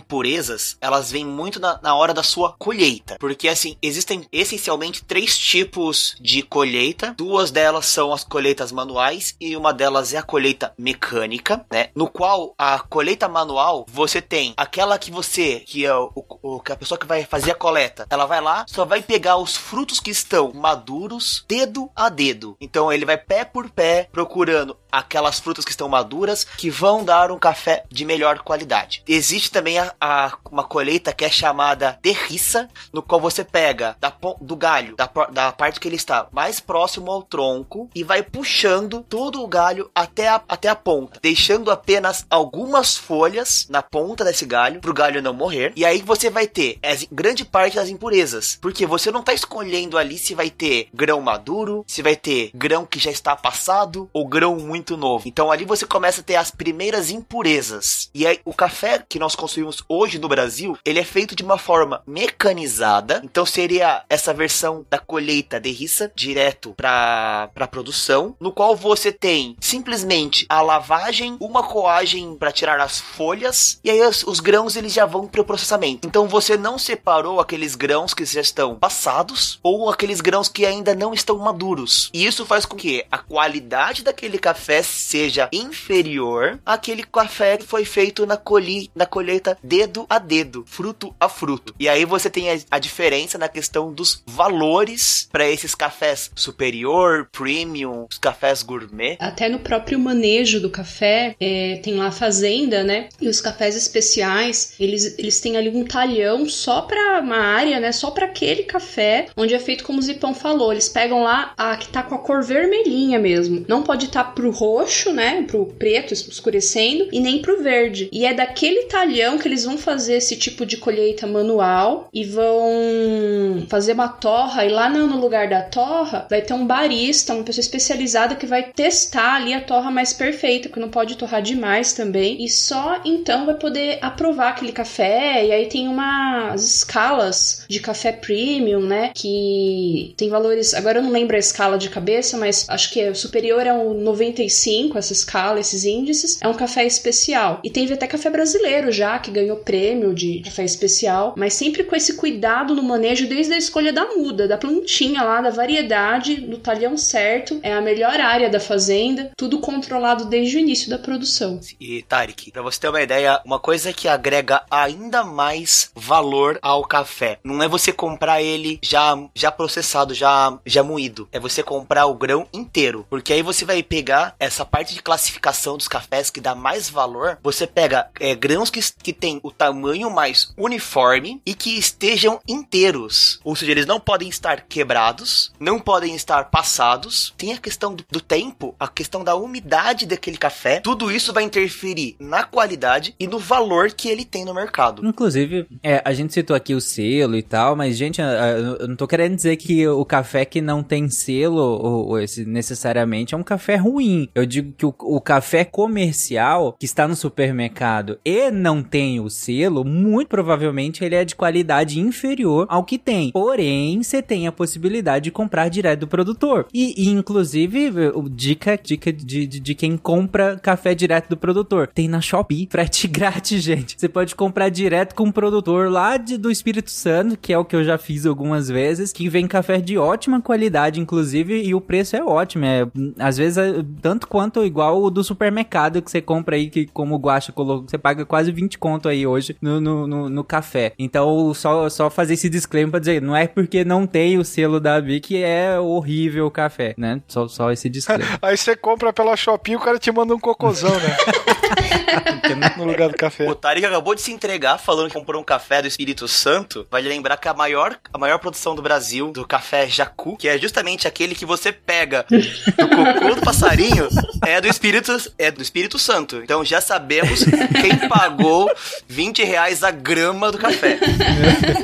elas vêm muito na, na hora da sua colheita. Porque, assim, existem essencialmente três tipos de colheita. Duas delas são as colheitas manuais e uma delas é a colheita mecânica, né? No qual a colheita manual, você tem aquela que você, que é o, o que a pessoa que vai fazer a coleta, ela vai lá, só vai pegar os frutos que estão maduros, dedo a dedo. Então ele vai pé por pé procurando aquelas frutas que estão maduras que vão dar um café de melhor qualidade. Existe também a, a uma colheita que é chamada derriça, no qual você pega da, do galho, da, da parte que ele está mais próximo ao tronco e vai puxando todo o galho até a, até a ponta, deixando apenas algumas folhas na ponta desse galho para o galho não morrer. E aí você vai ter grande parte das impurezas, porque você não está escolhendo ali se vai ter grão maduro, se vai ter grão que já está passado ou grão muito muito novo. Então ali você começa a ter as primeiras impurezas. E aí o café que nós consumimos hoje no Brasil, ele é feito de uma forma mecanizada. Então seria essa versão da colheita de rissa direto para para produção, no qual você tem simplesmente a lavagem, uma coagem para tirar as folhas e aí os, os grãos eles já vão para o processamento. Então você não separou aqueles grãos que já estão passados ou aqueles grãos que ainda não estão maduros. E isso faz com que a qualidade daquele café café seja inferior àquele café que foi feito na, colhi, na colheita dedo a dedo, fruto a fruto. E aí você tem a, a diferença na questão dos valores para esses cafés superior, premium, os cafés gourmet. Até no próprio manejo do café, é, tem lá a fazenda, né? E os cafés especiais, eles, eles têm ali um talhão só para uma área, né? Só para aquele café, onde é feito como o Zipão falou. Eles pegam lá a que tá com a cor vermelhinha mesmo. Não pode estar tá pro roxo, né, pro preto escurecendo e nem pro verde. E é daquele talhão que eles vão fazer esse tipo de colheita manual e vão fazer uma torra e lá no lugar da torra vai ter um barista, uma pessoa especializada que vai testar ali a torra mais perfeita, porque não pode torrar demais também. E só então vai poder aprovar aquele café. E aí tem umas escalas de café premium, né, que tem valores, agora eu não lembro a escala de cabeça, mas acho que é superior ao 95 95, essa escala, esses índices, é um café especial. E teve até café brasileiro já, que ganhou prêmio de café especial, mas sempre com esse cuidado no manejo desde a escolha da muda, da plantinha lá, da variedade, do talhão certo, é a melhor área da fazenda, tudo controlado desde o início da produção. E Tarek, pra você ter uma ideia, uma coisa que agrega ainda mais valor ao café, não é você comprar ele já já processado, já já moído, é você comprar o grão inteiro, porque aí você vai pegar essa parte de classificação dos cafés que dá mais valor, você pega é, grãos que, que tem o tamanho mais uniforme e que estejam inteiros. Ou seja, eles não podem estar quebrados, não podem estar passados. Tem a questão do, do tempo, a questão da umidade daquele café. Tudo isso vai interferir na qualidade e no valor que ele tem no mercado. Inclusive, é, a gente citou aqui o selo e tal, mas, gente, eu não tô querendo dizer que o café que não tem selo, ou, ou necessariamente, é um café ruim. Eu digo que o, o, café comercial que está no supermercado e não tem o selo, muito provavelmente ele é de qualidade inferior ao que tem. Porém, você tem a possibilidade de comprar direto do produtor. E, e inclusive, dica, dica de, de, de, quem compra café direto do produtor. Tem na Shopee, frete grátis, gente. Você pode comprar direto com o produtor lá de, do Espírito Santo, que é o que eu já fiz algumas vezes, que vem café de ótima qualidade, inclusive, e o preço é ótimo. É, às vezes, tanto tanto quanto igual o do supermercado que você compra aí, que como o Guacha colocou, você paga quase 20 conto aí hoje no, no, no, no café. Então, só, só fazer esse disclaimer pra dizer, não é porque não tem o selo da Bi que é horrível o café, né? Só, só esse disclaimer. Aí você compra pela Shopee e o cara te manda um cocôzão, né? no lugar do café. O Tarek acabou de se entregar falando que comprou um café do Espírito Santo. Vai lembrar que a maior, a maior produção do Brasil, do café Jacu, que é justamente aquele que você pega do cocô do passarinho, é do Espírito, é do Espírito Santo. Então já sabemos quem pagou 20 reais a grama do café.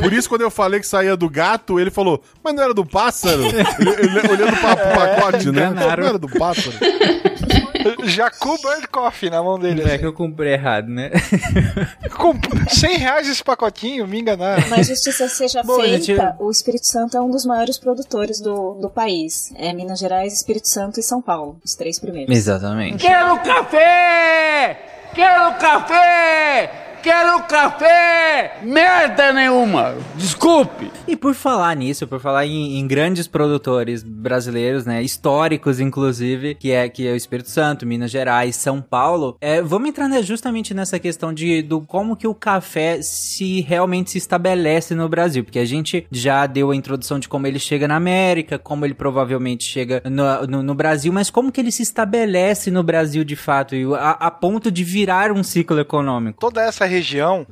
Por isso, quando eu falei que saía do gato, ele falou, mas não era do pássaro? ele, ele olhando pra, pro pacote, né? enganaram. Não era do pássaro. Jacu Bird Coffee na mão dele. Não é assim. que eu comprei errado, né? Com 100 reais esse pacotinho, me enganaram. Mas justiça seja Bom, feita, gente, o Espírito Santo é um dos maiores produtores do, do país. É Minas Gerais, Espírito Santo e São Paulo, os três primeiros. Exatamente. Quero café! Quero café! Quero café! Merda nenhuma! Desculpe! E por falar nisso, por falar em, em grandes produtores brasileiros, né, históricos inclusive, que é que é o Espírito Santo, Minas Gerais, São Paulo, é, vamos entrar né, justamente nessa questão de do como que o café se realmente se estabelece no Brasil, porque a gente já deu a introdução de como ele chega na América, como ele provavelmente chega no, no, no Brasil, mas como que ele se estabelece no Brasil de fato, e a, a ponto de virar um ciclo econômico. Toda essa região,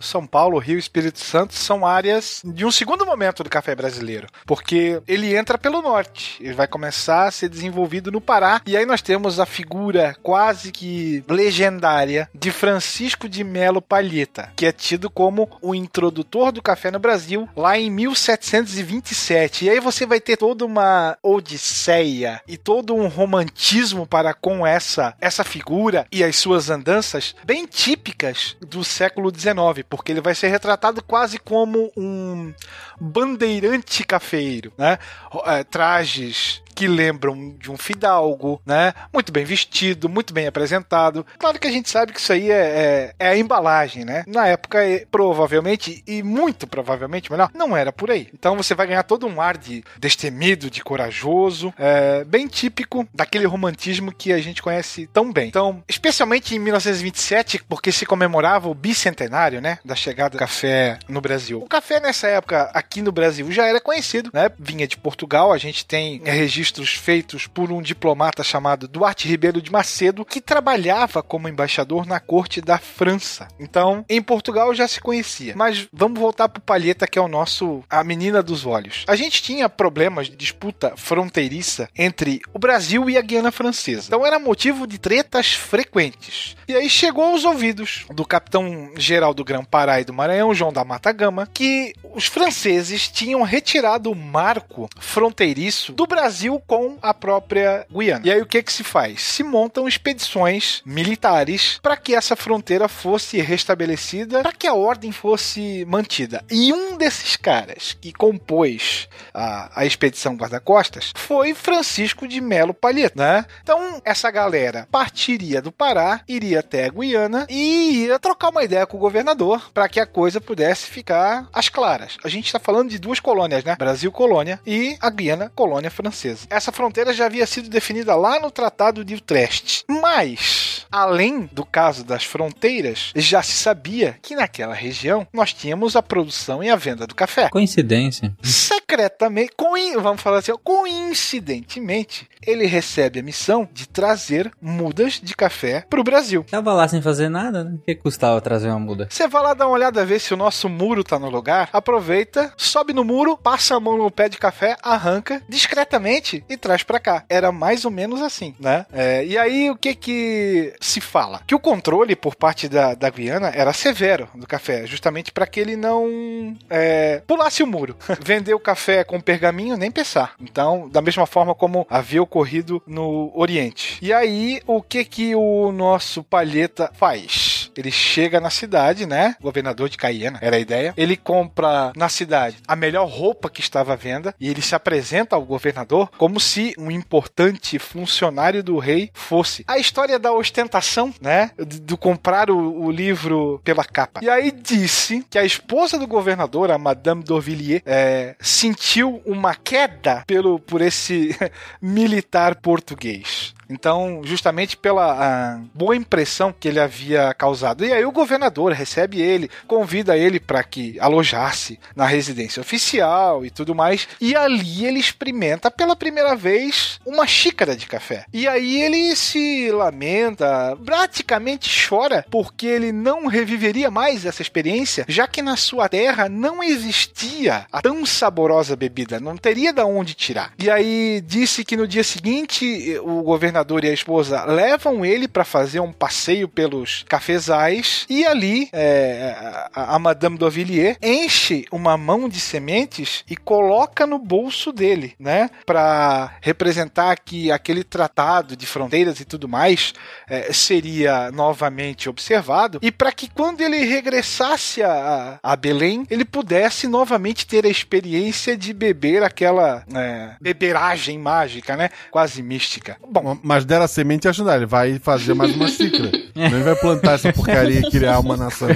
São Paulo, Rio e Espírito Santo, são áreas de um segundo momento do café brasileiro. Porque ele entra pelo norte. Ele vai começar a ser desenvolvido no Pará. E aí nós temos a figura quase que legendária de Francisco de Melo Palheta, que é tido como o introdutor do café no Brasil lá em 1727. E aí você vai ter toda uma odisseia e todo um romantismo para com essa essa figura e as suas andanças bem típicas do século XIX, porque ele vai ser retratado quase como um bandeirante cafeiro, né? Eh, Trajes que lembram de um fidalgo, né? Muito bem vestido, muito bem apresentado. Claro que a gente sabe que isso aí é, é, é a embalagem, né? Na época, provavelmente, e muito provavelmente, melhor, não era por aí. Então você vai ganhar todo um ar de destemido, de corajoso, é, bem típico daquele romantismo que a gente conhece tão bem. Então, especialmente em 1927, porque se comemorava o bicentenário, né? Da chegada do café no Brasil. O café nessa época aqui no Brasil já era conhecido, né? Vinha de Portugal, a gente tem é, registros feitos por um diplomata chamado Duarte Ribeiro de Macedo, que trabalhava como embaixador na corte da França. Então, em Portugal já se conhecia. Mas vamos voltar pro Palheta, que é o nosso a menina dos olhos. A gente tinha problemas de disputa fronteiriça entre o Brasil e a Guiana Francesa. Então era motivo de tretas frequentes. E aí chegou aos ouvidos do capitão geral do Grão-Pará e do Maranhão, João da Mata Gama, que os franceses tinham retirado o marco fronteiriço do Brasil com a própria Guiana. E aí o que que se faz? Se montam expedições militares para que essa fronteira fosse restabelecida, para que a ordem fosse mantida. E um desses caras que compôs a, a expedição guarda-costas foi Francisco de Melo Palheta, né? Então essa galera partiria do Pará, iria até a Guiana e ia trocar uma ideia com o governador para que a coisa pudesse ficar às claras. A gente está falando de duas colônias, né? Brasil colônia e a Guiana colônia francesa. Essa fronteira já havia sido definida lá no Tratado de Utrecht. Mas, além do caso das fronteiras, já se sabia que naquela região nós tínhamos a produção e a venda do café. Coincidência. Secretamente, coin- vamos falar assim, coincidentemente, ele recebe a missão de trazer mudas de café para o Brasil. Tava lá sem fazer nada, né? O que custava trazer uma muda? Você vai lá dar uma olhada, ver se o nosso muro tá no lugar, aproveita, sobe no muro, passa a mão no pé de café, arranca discretamente e traz pra cá. Era mais ou menos assim, né? É, e aí o que que se fala? Que o controle por parte da, da Guiana era severo do café, justamente para que ele não é, pulasse o muro. Vender o café com pergaminho, nem pensar. Então, da mesma forma como havia ocorrido no Oriente. E aí, o que que o nosso palheta faz? Ele chega na cidade, né? Governador de Caiena, era a ideia. Ele compra na cidade a melhor roupa que estava à venda e ele se apresenta ao governador como se um importante funcionário do rei fosse. A história da ostentação, né? De comprar o, o livro pela capa. E aí disse que a esposa do governador, a Madame d'Orvilliers, é, sentiu uma queda pelo, por esse militar português. Então, justamente pela boa impressão que ele havia causado. E aí o governador recebe ele, convida ele para que alojasse na residência oficial e tudo mais. E ali ele experimenta pela primeira vez uma xícara de café. E aí ele se lamenta, praticamente chora, porque ele não reviveria mais essa experiência, já que na sua terra não existia a tão saborosa bebida, não teria da onde tirar. E aí disse que no dia seguinte o governador e a esposa levam ele para fazer um passeio pelos cafezais e ali é, a, a Madame d'Auvilliers enche uma mão de sementes e coloca no bolso dele, né, para representar que aquele tratado de fronteiras e tudo mais é, seria novamente observado e para que quando ele regressasse a, a Belém ele pudesse novamente ter a experiência de beber aquela é, beberagem mágica, né, quase mística. Bom, Mas deram a semente e ajudaram. Ele vai fazer mais uma xícara. Não vai plantar essa porcaria e criar uma nação.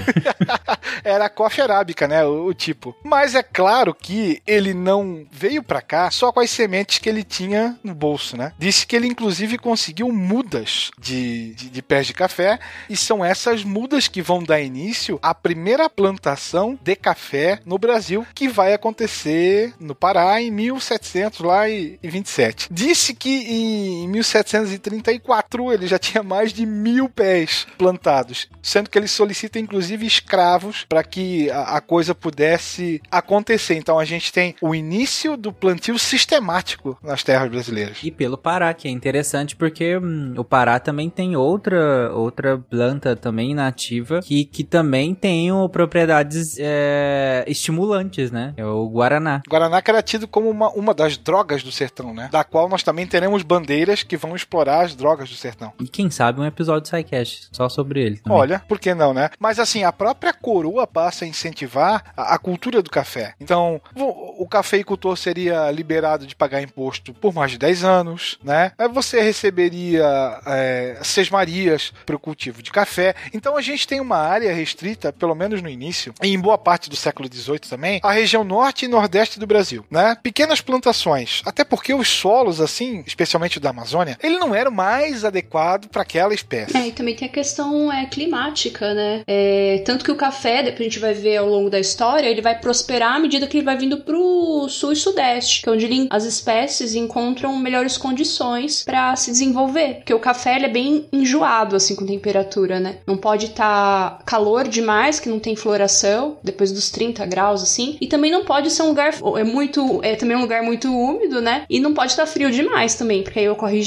era a coffee arábica, né? O, o tipo. Mas é claro que ele não veio pra cá só com as sementes que ele tinha no bolso, né? Disse que ele inclusive conseguiu mudas de, de, de pés de café e são essas mudas que vão dar início à primeira plantação de café no Brasil, que vai acontecer no Pará em 1700 lá e, e 27. Disse que em 1734 ele já tinha mais de mil pés plantados, sendo que ele solicita inclusive escravos para que a, a coisa pudesse acontecer. Então a gente tem o início do plantio sistemático nas terras brasileiras. E pelo Pará, que é interessante porque hum, o Pará também tem outra outra planta também nativa que, que também tem o, propriedades é, estimulantes, né? É o Guaraná. Guaraná que era tido como uma, uma das drogas do sertão, né? Da qual nós também teremos bandeiras que vão explorar as drogas do sertão. E quem sabe um episódio de SciCast só sobre ele. também. Olha, por que não, né? Mas assim, a própria coroa passa a incentivar a, a cultura do café. Então, o, o cafeicultor seria liberado de pagar imposto por mais de 10 anos, né? Aí você receberia é, sesmarias para o cultivo de café. Então a gente tem uma área restrita, pelo menos no início, e em boa parte do século XVIII também, a região norte e nordeste do Brasil, né? Pequenas plantações, até porque os solos, assim, especialmente da Amazônia, ele não era o mais adequado para aquela espécie. É, e também tem a questão é, climática, né? É, tanto que o café, depois a gente vai ver ao longo da história, ele vai prosperar à medida que ele vai vindo pro sul e sudeste, que é onde ele- as espécies encontram melhores condições para se desenvolver. Porque o café ele é bem enjoado, assim, com temperatura, né? Não pode estar calor demais, que não tem floração, depois dos 30 graus, assim. E também não pode ser um lugar. É muito. É também um lugar muito úmido, né? E não pode estar frio demais também, porque aí ocorre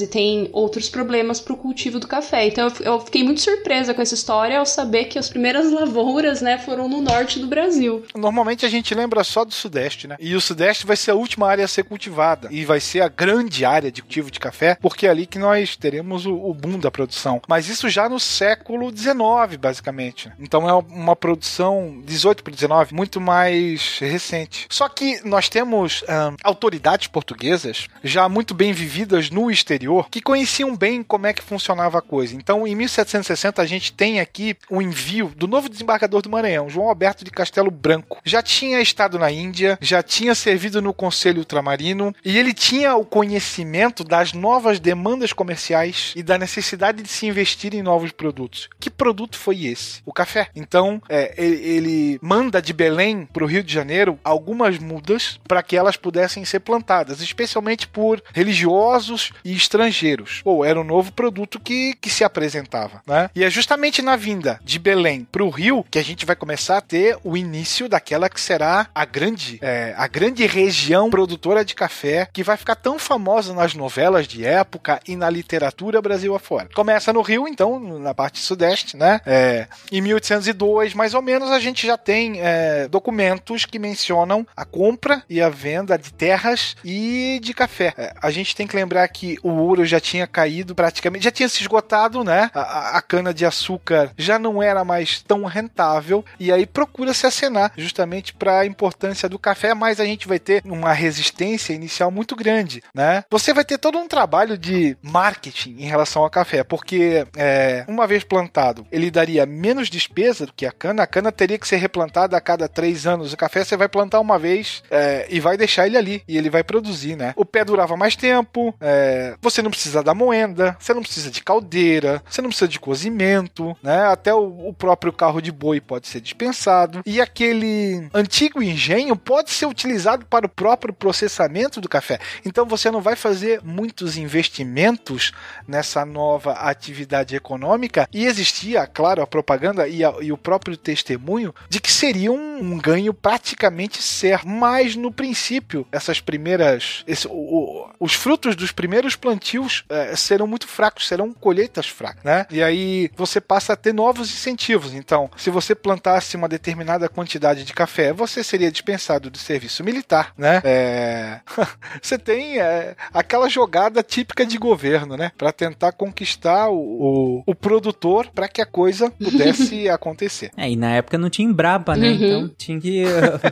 e tem outros problemas pro cultivo do café. Então eu, fiquei muito surpresa com essa história ao saber que as primeiras lavouras, né, foram no norte do Brasil. Normalmente a gente lembra só do Sudeste, né? E o Sudeste vai ser a última área a ser cultivada. E vai ser a grande área de cultivo de café, porque é ali que nós teremos o, o boom da produção. Mas isso já no século XIX, basicamente. Então é uma produção 18 para 19 muito mais recente. Só que nós temos ahn, autoridades portuguesas já muito bem vividas no exterior que conheciam bem como é que funcionava a coisa. Então, em 1760 a gente tem aqui o envio do novo desembargador do Maranhão, João Alberto de Castelo Branco. Já tinha estado na Índia, já tinha servido no Conselho Ultramarino e ele tinha o conhecimento das novas demandas comerciais e da necessidade de se investir em novos produtos. Que produto foi esse? O café. Então, é, ele manda de Belém para o Rio de Janeiro algumas mudas para que elas pudessem ser plantadas, especialmente por religiosos e estrangeiros. Ou era um novo produto que, que se apresentava, né? E é justamente na vinda de Belém para o Rio que a gente vai começar a ter o início daquela que será a grande, é, a grande região produtora de café que vai ficar tão famosa nas novelas de época e na literatura Brasil afora. Começa no Rio, então, na parte sudeste, né? É, em 1802, mais ou menos, a gente já tem é, documentos que mencionam a compra e a venda de terras e de café. É, a gente tem que lembrar que o ouro já tinha caído praticamente, já tinha se esgotado, né? A, a- cana de açúcar já não era mais tão rentável e aí procura-se acenar justamente para a importância do café, mas a gente vai ter uma resistência inicial muito grande, né? Você vai ter todo um trabalho de marketing em relação ao café, porque é, uma vez plantado, ele daria menos despesa do que a cana. A cana teria que ser replantada a cada três anos. O café você vai plantar uma vez é, e vai deixar ele ali e ele vai produzir, né? O pé durava mais tempo, é, você não precisa da moenda, você não precisa de caldeira, você não precisa de cozimento, né? Até o, o próprio carro de boi pode ser dispensado. E aquele antigo engenho pode ser utilizado para o próprio processamento do café. Então você não vai fazer muitos investimentos nessa nova atividade econômica. E existia, claro, a propaganda e, a, e o próprio testemunho de que seria um, um ganho praticamente certo. Mas no princípio, essas primeiras. Esse, o, o, os frutos dos primeiros plantios é, serão muito fracos, serão colheitas fracas, né? E aí você passa a ter novos incentivos. Então, se você plantasse uma determinada quantidade de café, você seria dispensado do serviço militar, né? É... você tem é, aquela jogada típica de governo, né? Para tentar conquistar o, o, o produtor para que a coisa pudesse acontecer. É, e na época não tinha Embrapa, né? Uhum. Então tinha que.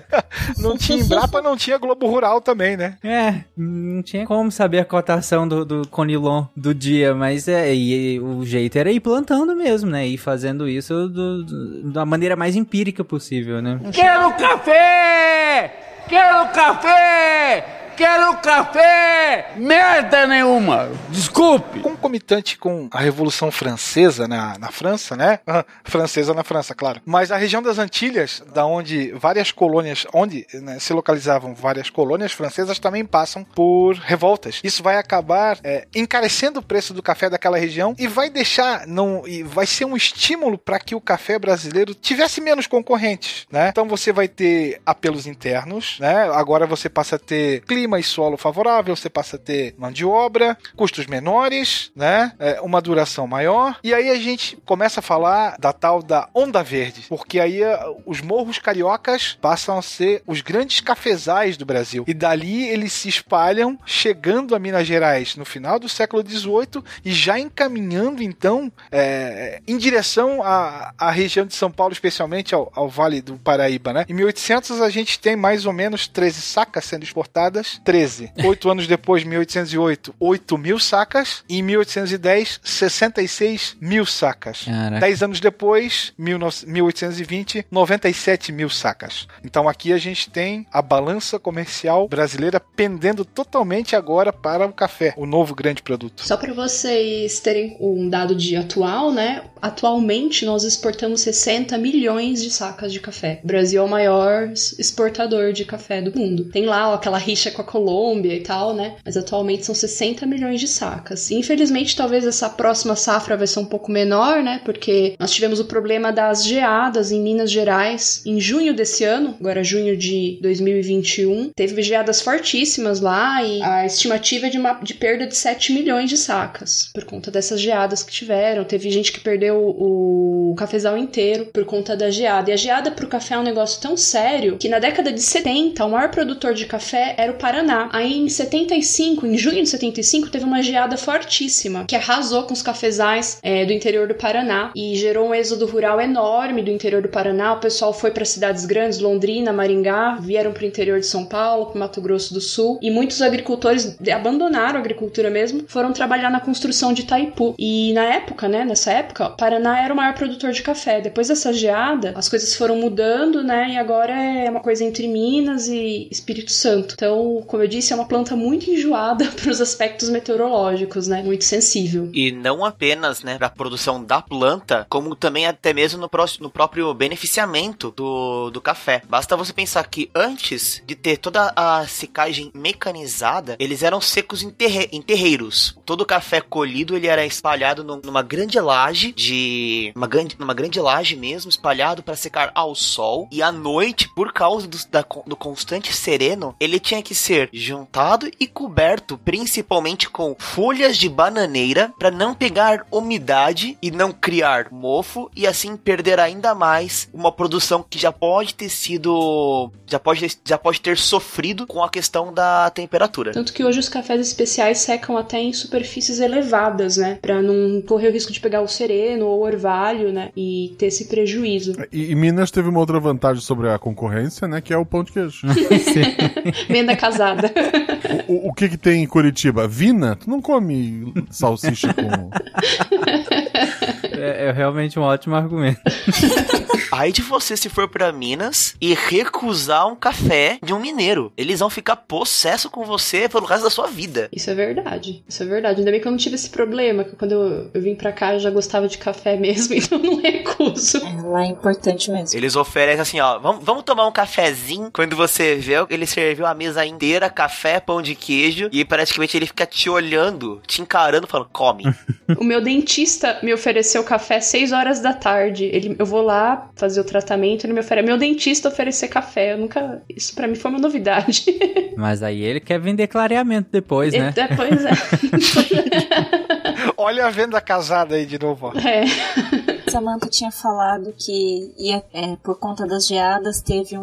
não tinha Embrapa, não tinha Globo Rural também, né? É, não tinha como saber a cotação do, do Conilon do dia, mas é, e, e o jeito era ir plantando mesmo, né? Ir fazendo isso do, do, da maneira mais empírica possível, né? Quero café! Quero café! Quero café! Merda nenhuma! Desculpe! Concomitante com a Revolução Francesa na, na França, né? Francesa na França, claro. Mas a região das Antilhas, da onde várias colônias, onde né, se localizavam várias colônias francesas, também passam por revoltas. Isso vai acabar é, encarecendo o preço do café daquela região e vai deixar, não, e vai ser um estímulo para que o café brasileiro tivesse menos concorrentes, né? Então você vai ter apelos internos, né? Agora você passa a ter clima clima e solo favorável, você passa a ter mão de obra, custos menores, né? É, uma duração maior. E aí a gente começa a falar da tal da onda verde, porque aí é, os morros cariocas passam a ser os grandes cafezais do Brasil. E dali eles se espalham, chegando a Minas Gerais no final do século XVIII e já encaminhando então é, em direção à, à região de São Paulo, especialmente ao, ao Vale do Paraíba, né? Em 1800 a gente tem mais ou menos 13 sacas sendo exportadas 13. Oito anos depois, 1808, 8 mil sacas. E em 1810, 66 mil sacas. Caraca. Dez anos depois, 1820, 97 mil sacas. Então aqui a gente tem a balança comercial brasileira pendendo totalmente agora para o café, o novo grande produto. Só para vocês terem um dado de atual, né? Atualmente nós exportamos 60 milhões de sacas de café. O Brasil é o maior exportador de café do mundo. Tem lá ó, aquela rixa com a Colômbia e tal, né? Mas atualmente são 60 milhões de sacas. Infelizmente, talvez essa próxima safra vai ser um pouco menor, né? Porque nós tivemos o problema das geadas em Minas Gerais em junho desse ano, agora junho de 2021. Teve geadas fortíssimas lá e a estimativa é de, uma, de perda de 7 milhões de sacas por conta dessas geadas que tiveram. Teve gente que perdeu o, o cafezal inteiro por conta da geada. E a geada pro café é um negócio tão sério que na década de 70, o maior produtor de café era o Paraná. Aí em 75, em junho de 75, teve uma geada fortíssima que arrasou com os cafezais é, do interior do Paraná e gerou um êxodo rural enorme do interior do Paraná. O pessoal foi para cidades grandes, Londrina, Maringá, vieram para o interior de São Paulo, para Mato Grosso do Sul e muitos agricultores abandonaram a agricultura mesmo, foram trabalhar na construção de Itaipu. E na época, né, nessa época, Paraná era o maior produtor de café. Depois dessa geada, as coisas foram mudando, né, e agora é uma coisa entre Minas e Espírito Santo. Então, como eu disse, é uma planta muito enjoada para os aspectos meteorológicos, né? Muito sensível. E não apenas, né, para a produção da planta, como também até mesmo no, próximo, no próprio beneficiamento do, do café. Basta você pensar que antes de ter toda a secagem mecanizada, eles eram secos em, terre, em terreiros. Todo o café colhido ele era espalhado num, numa grande laje de uma grande, numa grande laje mesmo, espalhado para secar ao sol. E à noite, por causa do, da, do constante sereno, ele tinha que ser juntado e coberto principalmente com folhas de bananeira para não pegar umidade e não criar mofo e assim perder ainda mais uma produção que já pode ter sido já pode já pode ter sofrido com a questão da temperatura. Tanto que hoje os cafés especiais secam até em superfícies elevadas, né, para não correr o risco de pegar o sereno ou o orvalho, né, e ter esse prejuízo. E, e Minas teve uma outra vantagem sobre a concorrência, né? Que é o pão de queijo. Menda casada. o, o que que tem em Curitiba? Vina? Tu não come salsicha com... é, é realmente um ótimo argumento. Aí de você se for pra Minas e recusar um café de um mineiro. Eles vão ficar possesso com você pelo resto da sua vida. Isso é verdade. Isso é verdade. Ainda bem que eu não tive esse problema, que quando eu, eu vim pra cá eu já gostava de café mesmo, então eu não recuso. É, é importante mesmo. Eles oferecem assim, ó, vamos, vamos tomar um cafezinho. Quando você vê, ele serviu a mesa inteira, café, pão de queijo, e praticamente ele fica te olhando, te encarando, falando, come. O meu dentista me ofereceu café às 6 horas da tarde. Ele, eu vou lá fazer o tratamento, ele me oferece. Meu dentista oferecer café. Eu nunca. Isso pra mim foi uma novidade. Mas aí ele quer vender clareamento depois, né? É, pois é. Olha a venda casada aí de novo, ó. é. Samantha tinha falado que ia, é, por conta das geadas teve um,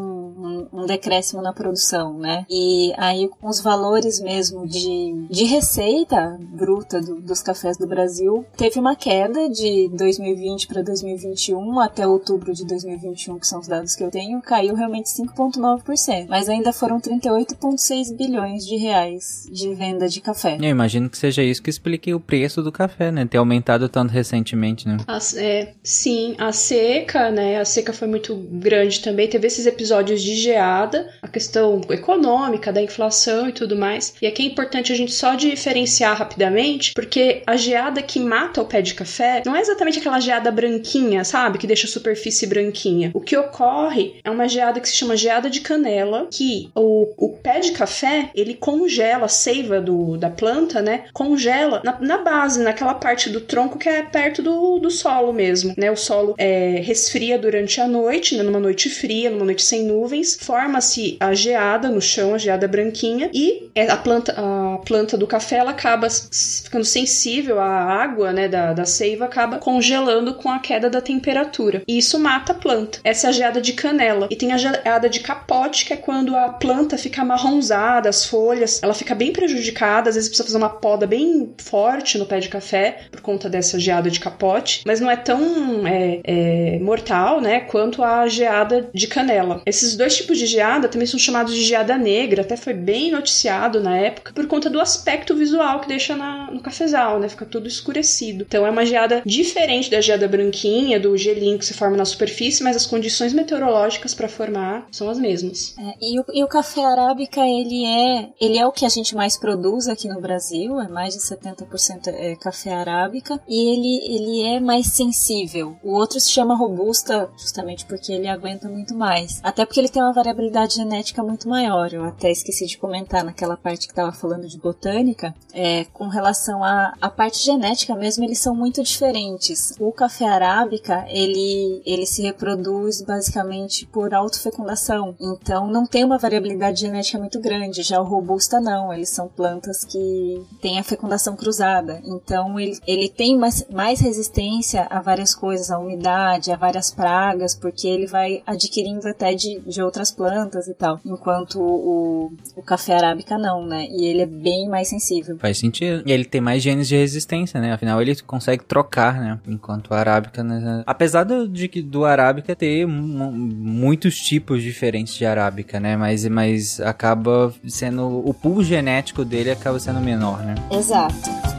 um, um decréscimo na produção, né? E aí com os valores mesmo de, de receita bruta do- dos cafés do Brasil teve uma queda de 2020 para 2021 até outubro de 2021, que são os dados que eu tenho, caiu realmente 5,9%. Mas ainda foram 38,6 bilhões de reais de venda de café. Eu imagino que seja isso que explique o preço do café, né? Ter aumentado tanto recentemente, né? As- é, sim, a seca, né? A seca foi muito grande também. Teve esses episódios de geada, a questão econômica, da inflação e tudo mais. E aqui é importante a gente só diferenciar rapidamente, porque a geada que mata o pé de café não é exatamente aquela geada branquinha, sabe? Que deixa a superfície branquinha. O que ocorre é uma geada que se chama geada de canela, que o, o pé de café ele congela a seiva do, da planta, né? Congela na, na base, naquela parte do tronco que é perto do, do solo mesmo, né? O solo é, resfria durante a noite, né? numa noite fria, numa noite sem nuvens, forma-se a geada no chão, a geada branquinha, e é, a planta, a planta do café ela acaba ficando sensível à água, né? Da, da seiva, acaba congelando com a queda da temperatura. E isso mata a planta. Essa é a geada de canela. E tem a geada de capote, que é quando a planta fica amarronzada, as folhas, ela fica bem prejudicada, às vezes precisa fazer uma poda bem forte no pé de café por conta dessa geada de capote, mas não é tão é, é, mortal, né, quanto a geada de canela. Esses dois tipos de geada também são chamados de geada negra, até foi bem noticiado na época, por conta do aspecto visual que deixa na- no cafezal, né, fica tudo escurecido. Então é uma geada diferente da geada branquinha, do gelinho que se forma na superfície, mas as condições meteorológicas para formar são as mesmas. É, e, o, e o café arábica, ele é, ele é o que a gente mais produz aqui no Brasil, é mais de 70% é café arábica, e ele, ele é mais sensível. O outro se chama robusta, justamente porque ele aguenta muito mais. Até porque ele tem uma variabilidade genética muito maior. Eu até esqueci de comentar naquela parte que estava falando de botânica, é, com relação à, à parte genética mesmo, eles são muito diferentes. O café arábica, ele, ele se reproduz basicamente por autofecundação. Então não tem uma variabilidade genética muito grande. Já o robusta não, eles são plantas que têm a fecundação cruzada. Então ele, ele tem mais, mais resistência a várias coisas, a umidade, a várias pragas, porque ele vai adquirindo até de, de outras plantas e tal. Enquanto o, o café arábica não, né? E ele é bem mais sensível. Faz sentido. E ele tem mais genes de resistência, né? Afinal, ele consegue trocar, né? Enquanto o arábica, né? Apesar do, de que do arábica ter mu- muitos tipos diferentes de arábica, né? Mas, mas acaba sendo. O pool genético dele acaba sendo menor, né? Exato.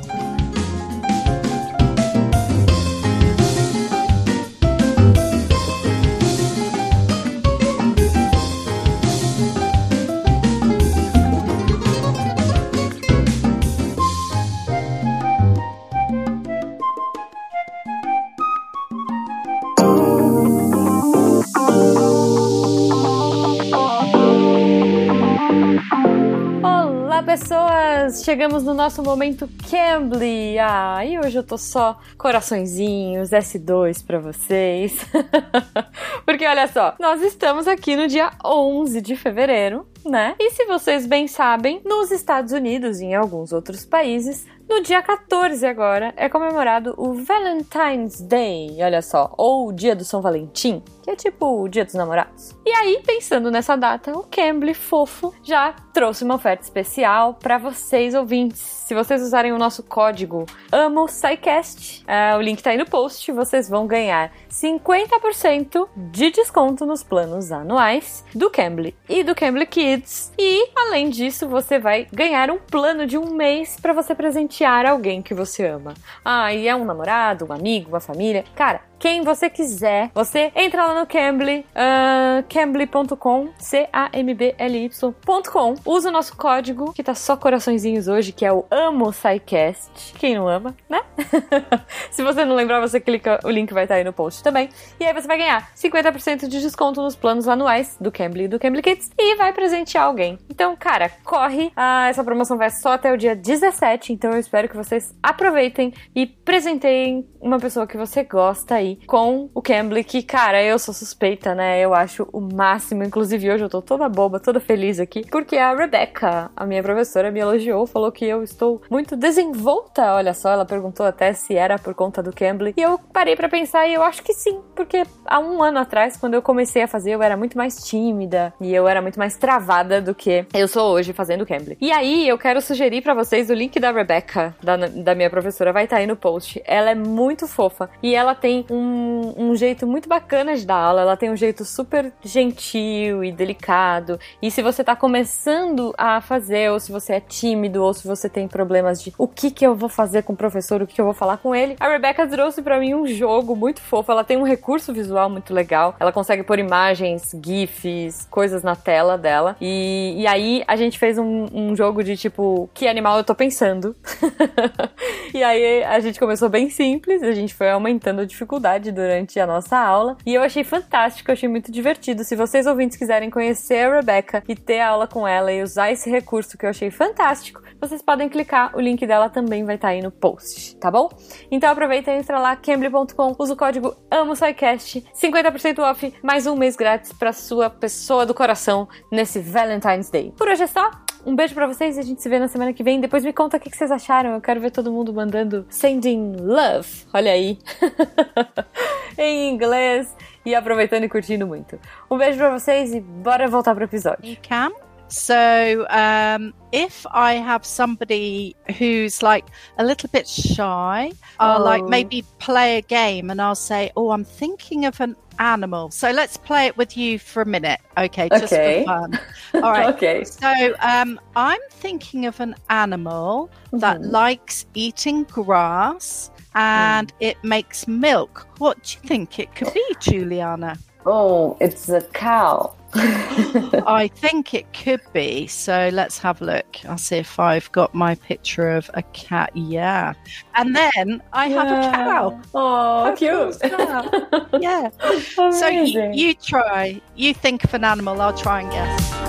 Chegamos no nosso momento Cambly. Ah, e hoje eu tô só coraçõezinhos S2 pra vocês. Porque olha só, nós estamos aqui no dia 11 de fevereiro, né? E se vocês bem sabem, nos Estados Unidos e em alguns outros países, no dia 14 agora é comemorado o Valentine's Day, olha só, ou o Dia do São Valentim, que é tipo o Dia dos Namorados. E aí, pensando nessa data, o Cambly fofo já trouxe uma oferta especial para vocês ouvintes. Se vocês usarem o nosso código AMOSAICAST, uh, o link tá aí no post, vocês vão ganhar 50% de desconto nos planos anuais do Cambly e do Cambly Kids. E, além disso, você vai ganhar um plano de um mês para você presentear alguém que você ama. Ah, e é um namorado, um amigo, uma família. Cara, quem você quiser. Você entra lá no Cambly, uh, cambly.com, C-A-M-B-L-Y.com. Usa o nosso código, que tá só coraçõezinhos hoje, que é o Amo SciCast. Quem não ama, né? Se você não lembrar, você clica, o link vai estar tá aí no post também. E aí você vai ganhar 50% de desconto nos planos anuais do Cambly e do Cambly Kids e vai presentear alguém. Então, cara, corre. Uh, essa promoção vai só até o dia 17, então eu espero que vocês aproveitem e presenteiem uma pessoa que você gosta aí com o Cambly, que, cara, eu sou suspeita, né? Eu acho o máximo. Inclusive, hoje eu tô toda boba, toda feliz aqui, porque a Rebecca, a minha professora, me elogiou, falou que eu estou muito desenvolta. Olha só, ela perguntou até se era por conta do Cambly. E eu parei para pensar e eu acho que sim, porque há um ano atrás, quando eu comecei a fazer, eu era muito mais tímida e eu era muito mais travada do que eu sou hoje fazendo Cambly. E aí, eu quero sugerir para vocês o link da Rebecca, da, da minha professora, vai estar tá aí no post. Ela é muito fofa e ela tem um um, um jeito muito bacana de dar aula, ela tem um jeito super gentil e delicado. E se você tá começando a fazer, ou se você é tímido, ou se você tem problemas de o que que eu vou fazer com o professor, o que, que eu vou falar com ele, a Rebecca trouxe para mim um jogo muito fofo. Ela tem um recurso visual muito legal. Ela consegue pôr imagens, GIFs, coisas na tela dela. E, e aí a gente fez um, um jogo de tipo, que animal eu tô pensando? e aí a gente começou bem simples, a gente foi aumentando a dificuldade durante a nossa aula. E eu achei fantástico, eu achei muito divertido. Se vocês ouvintes quiserem conhecer a Rebecca e ter aula com ela e usar esse recurso que eu achei fantástico, vocês podem clicar, o link dela também vai estar tá aí no post, tá bom? Então aproveita e entra lá, cambly.com, usa o código AMOSciCast, 50% off, mais um mês grátis para sua pessoa do coração nesse Valentine's Day. Por hoje é só, um beijo para vocês e a gente se vê na semana que vem. Depois me conta o que vocês acharam. Eu quero ver todo mundo mandando sending love. Olha aí. em inglês e aproveitando e curtindo muito. Um beijo para vocês e bora voltar pro episódio. You can. So, um, if I have somebody who's like a little bit shy, I'll oh. like maybe play a game and I'll say, Oh, I'm thinking of an animal. So let's play it with you for a minute. Okay, just okay. for fun. All right. okay. So um, I'm thinking of an animal mm-hmm. that likes eating grass and mm. it makes milk. What do you think it could be, Juliana? Oh, it's a cow. I think it could be. So let's have a look. I'll see if I've got my picture of a cat. Yeah. And then I yeah. have a cow. Oh, cute. yeah. So you, you try. You think of an animal. I'll try and guess.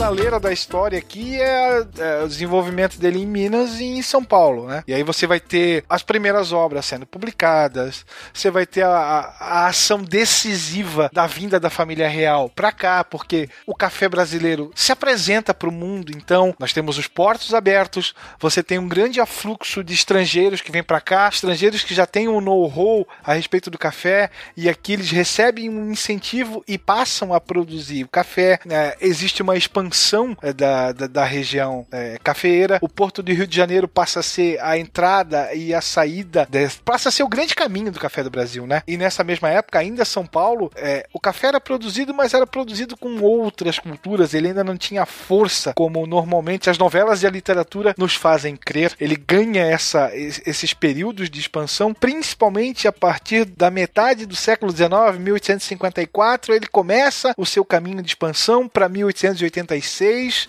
Finaleira da história aqui é, é, o desenvolvimento dele em Minas e em São Paulo, né? E aí você vai ter as primeiras obras sendo publicadas, você vai ter a, a, a ação decisiva da vinda da família real para cá, porque o café brasileiro se apresenta para o mundo. Então, nós temos os portos abertos, você tem um grande afluxo de estrangeiros que vêm para cá, estrangeiros que já têm um know-how a respeito do café, e aqui eles recebem um incentivo e passam a produzir o café. Né? Existe uma expansão expansão é, da, da, da região é, cafeeira. O Porto do Rio de Janeiro passa a ser a entrada e a saída, passa a ser o grande caminho do café do Brasil, né? E nessa mesma época, ainda São Paulo, é, o café era produzido, mas era produzido com outras culturas. Ele ainda não tinha força como normalmente as novelas e a literatura nos fazem crer. Ele ganha essa, esses períodos de expansão, principalmente a partir da metade do século XIX, 1854. Ele começa o seu caminho de expansão para 1885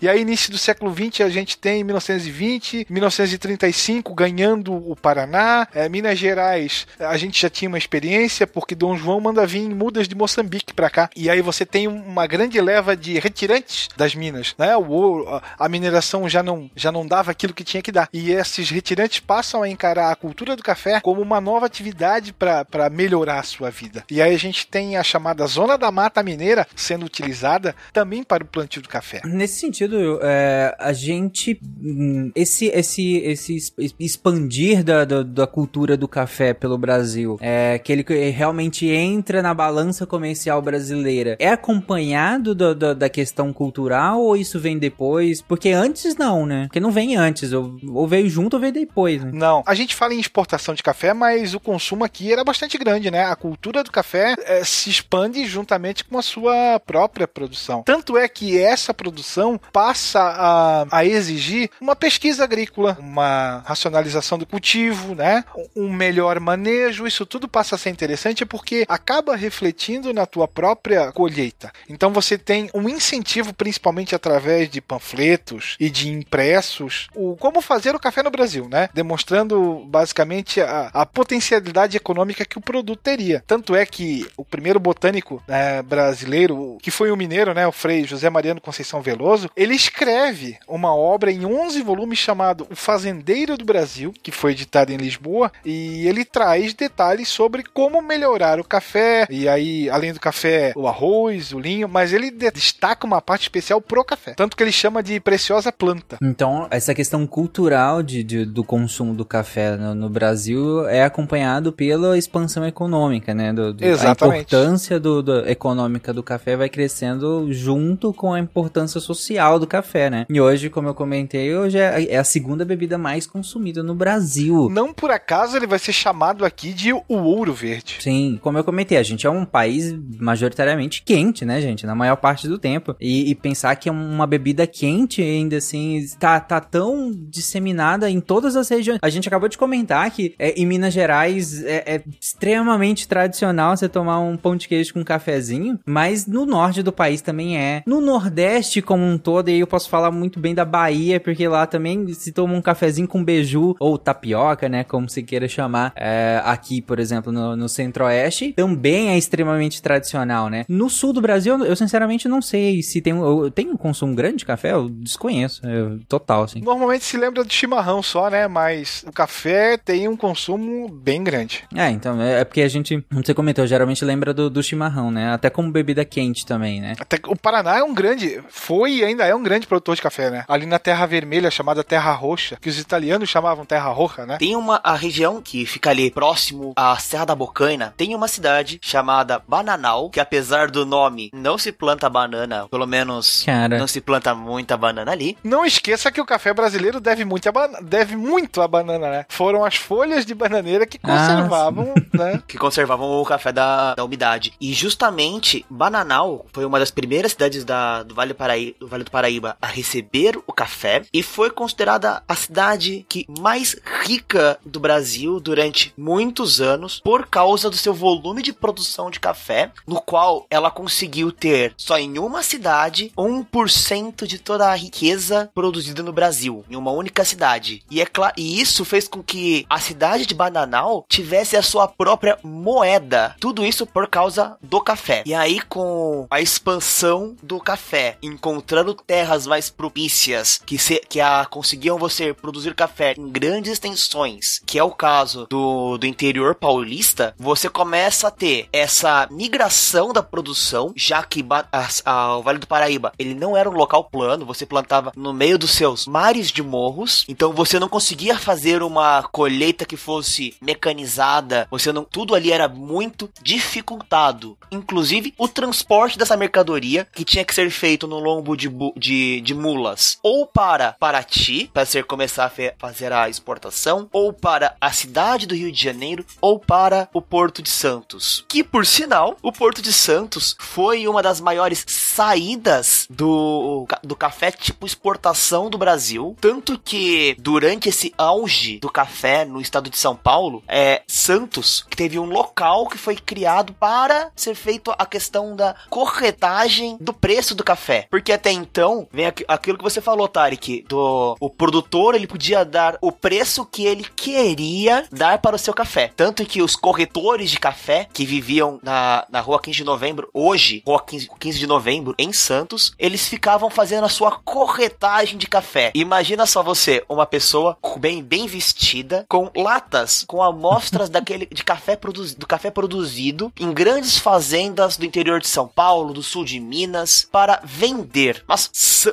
e aí, início do século 20, a gente tem 1920, 1935 ganhando o Paraná, é, Minas Gerais, a gente já tinha uma experiência porque Dom João manda vir mudas de Moçambique para cá. E aí você tem uma grande leva de retirantes das minas, né? O ouro, a mineração já não, já não dava aquilo que tinha que dar. E esses retirantes passam a encarar a cultura do café como uma nova atividade para melhorar a sua vida. E aí a gente tem a chamada zona da mata mineira sendo utilizada também para o plantio do café. Nesse sentido, é, a gente. hum, Esse, esse, esse es- expandir da, da, da cultura do café pelo Brasil, é, que ele realmente entra na balança comercial brasileira, é acompanhado da, da, da questão cultural ou isso vem depois? Porque antes não, né? Porque não vem antes, ou, ou veio junto ou veio depois, né? Não, a gente fala em exportação de café, mas o consumo aqui era bastante grande, né? A cultura do café eh, se expande juntamente com a sua própria produção. Tanto é que essa produção passa a, a exigir uma pesquisa agrícola, uma racionalização do cultivo, né? Um melhor manejo, isso tudo passa a ser interessante porque acaba refletindo na tua própria colheita. Então você tem um incentivo, principalmente através de panfletos e de impressos, o como fazer o café no Brasil, né? Demonstrando basicamente a, a potencialidade econômica que o produto teria. Tanto é que o primeiro botânico né, brasileiro, que foi um mineiro, né, o Frei José Mariano Conceição Veloso, ele escreve uma obra em 11 volumes chamado O Fazendeiro do Brasil, que foi editado em Lisboa, e ele traz detalhes sobre como melhorar o café, e aí, além do café, o arroz, o linho, mas ele de- destaca uma parte especial pro café. Tanto que ele chama de preciosa planta. Então, essa questão cultural de, de- do consumo do café no, no Brasil é acompanhado pela expansão econômica, né? Do, do- a Exatamente. importância do, do- econômica do café vai crescendo junto com a importância social do café, né? E hoje, como eu comentei, hoje é, é a segunda bebida mais consumida no Brasil. Não por acaso ele vai ser chamado aqui de o ouro verde. Sim, como eu comentei, a gente é um país majoritariamente quente, né, gente? Na maior parte do tempo. E, e pensar que é uma bebida quente, ainda assim, tá, tá tão disseminada em todas as regiões. A gente acabou de comentar que é, em Minas Gerais é, é extremamente tradicional você tomar um pão de queijo com um cafezinho, mas no norte do país também é. No nordeste como um todo, e aí eu posso falar muito bem da Bahia, porque lá também se toma um cafezinho com beiju ou tapioca, né, como se queira chamar. É, aqui, por exemplo, no, no centro-oeste, também é extremamente tradicional, né? No sul do Brasil, eu sinceramente não sei se tem, um- eu- tem um consumo grande de café, eu desconheço, eu- total, assim. Normalmente se lembra do chimarrão só, né? Mas o café tem um consumo bem grande. É, então, é, é porque a gente, como você comentou, geralmente lembra do, do chimarrão, né? Até como bebida quente também, né? Até o Paraná é um grande, foi e ainda é um grande produtor de café, né? Ali na Terra Vermelha, chamada Terra Roxa, que os italianos chamavam Terra Roja, né? Tem uma a região que fica ali próximo à Serra da Bocaina, tem uma cidade chamada Bananal, que apesar do nome não se planta banana, pelo menos Cara. não se planta muita banana ali. Não esqueça que o café brasileiro deve muito a, deve muito a banana, né? Foram as folhas de bananeira que Ah, conservavam, né? que conservavam o café da, da umidade. E justamente Bananal foi uma das primeiras cidades da, do, vale Do Vale do Paraíba a receber o café e foi considerada a cidade que mais rica do Brasil durante muitos anos por causa do seu volume de produção de café, no qual ela conseguiu ter só em uma cidade 1% de toda a riqueza produzida no Brasil, em uma única cidade. E, é e isso fez com que a cidade de Bananal tivesse a sua própria moeda. Tudo isso por causa do café. E aí, com a expansão do café, encontrando terras mais propícias que, se, que a, conseguiam você produzir café em grandes extensões, que é o caso do, do interior paulista, você começa a ter essa migração da produção, já que a- a- o Vale do Paraíba ele não era um local plano, você plantava no meio dos seus mares de morros, então você não conseguia fazer uma colheita que fosse mecanizada, você não, tudo ali era muito dificultado, inclusive o transporte dessa mercadoria que tinha que ser feito no lombo de, de, de mulas, ou para Paraty, para ser começar a fazer a exportação, ou para a cidade do Rio de Janeiro, ou para o Porto de Santos. Que por sinal, o Porto de Santos foi uma das maiores saídas do, do café tipo exportação do Brasil, tanto que durante esse auge do café no estado de São Paulo, é Santos que teve um local que foi criado para ser feito a questão da corretagem do preço do café, porque até então, vem aqu- aquilo que você falou, Tarek, do o produtor, ele podia dar o preço que ele queria dar para o seu café. Tanto que os corretores de café que viviam na, na rua 15 de novembro, hoje, rua 15, 15 de novembro, em Santos, eles ficavam fazendo a sua corretagem de café. Imagina só você, uma pessoa bem, bem vestida, com latas, com amostras daquele de café produzi, do café produzido em grandes fazendas do interior de São Paulo, do sul de Minas, para vender. Mas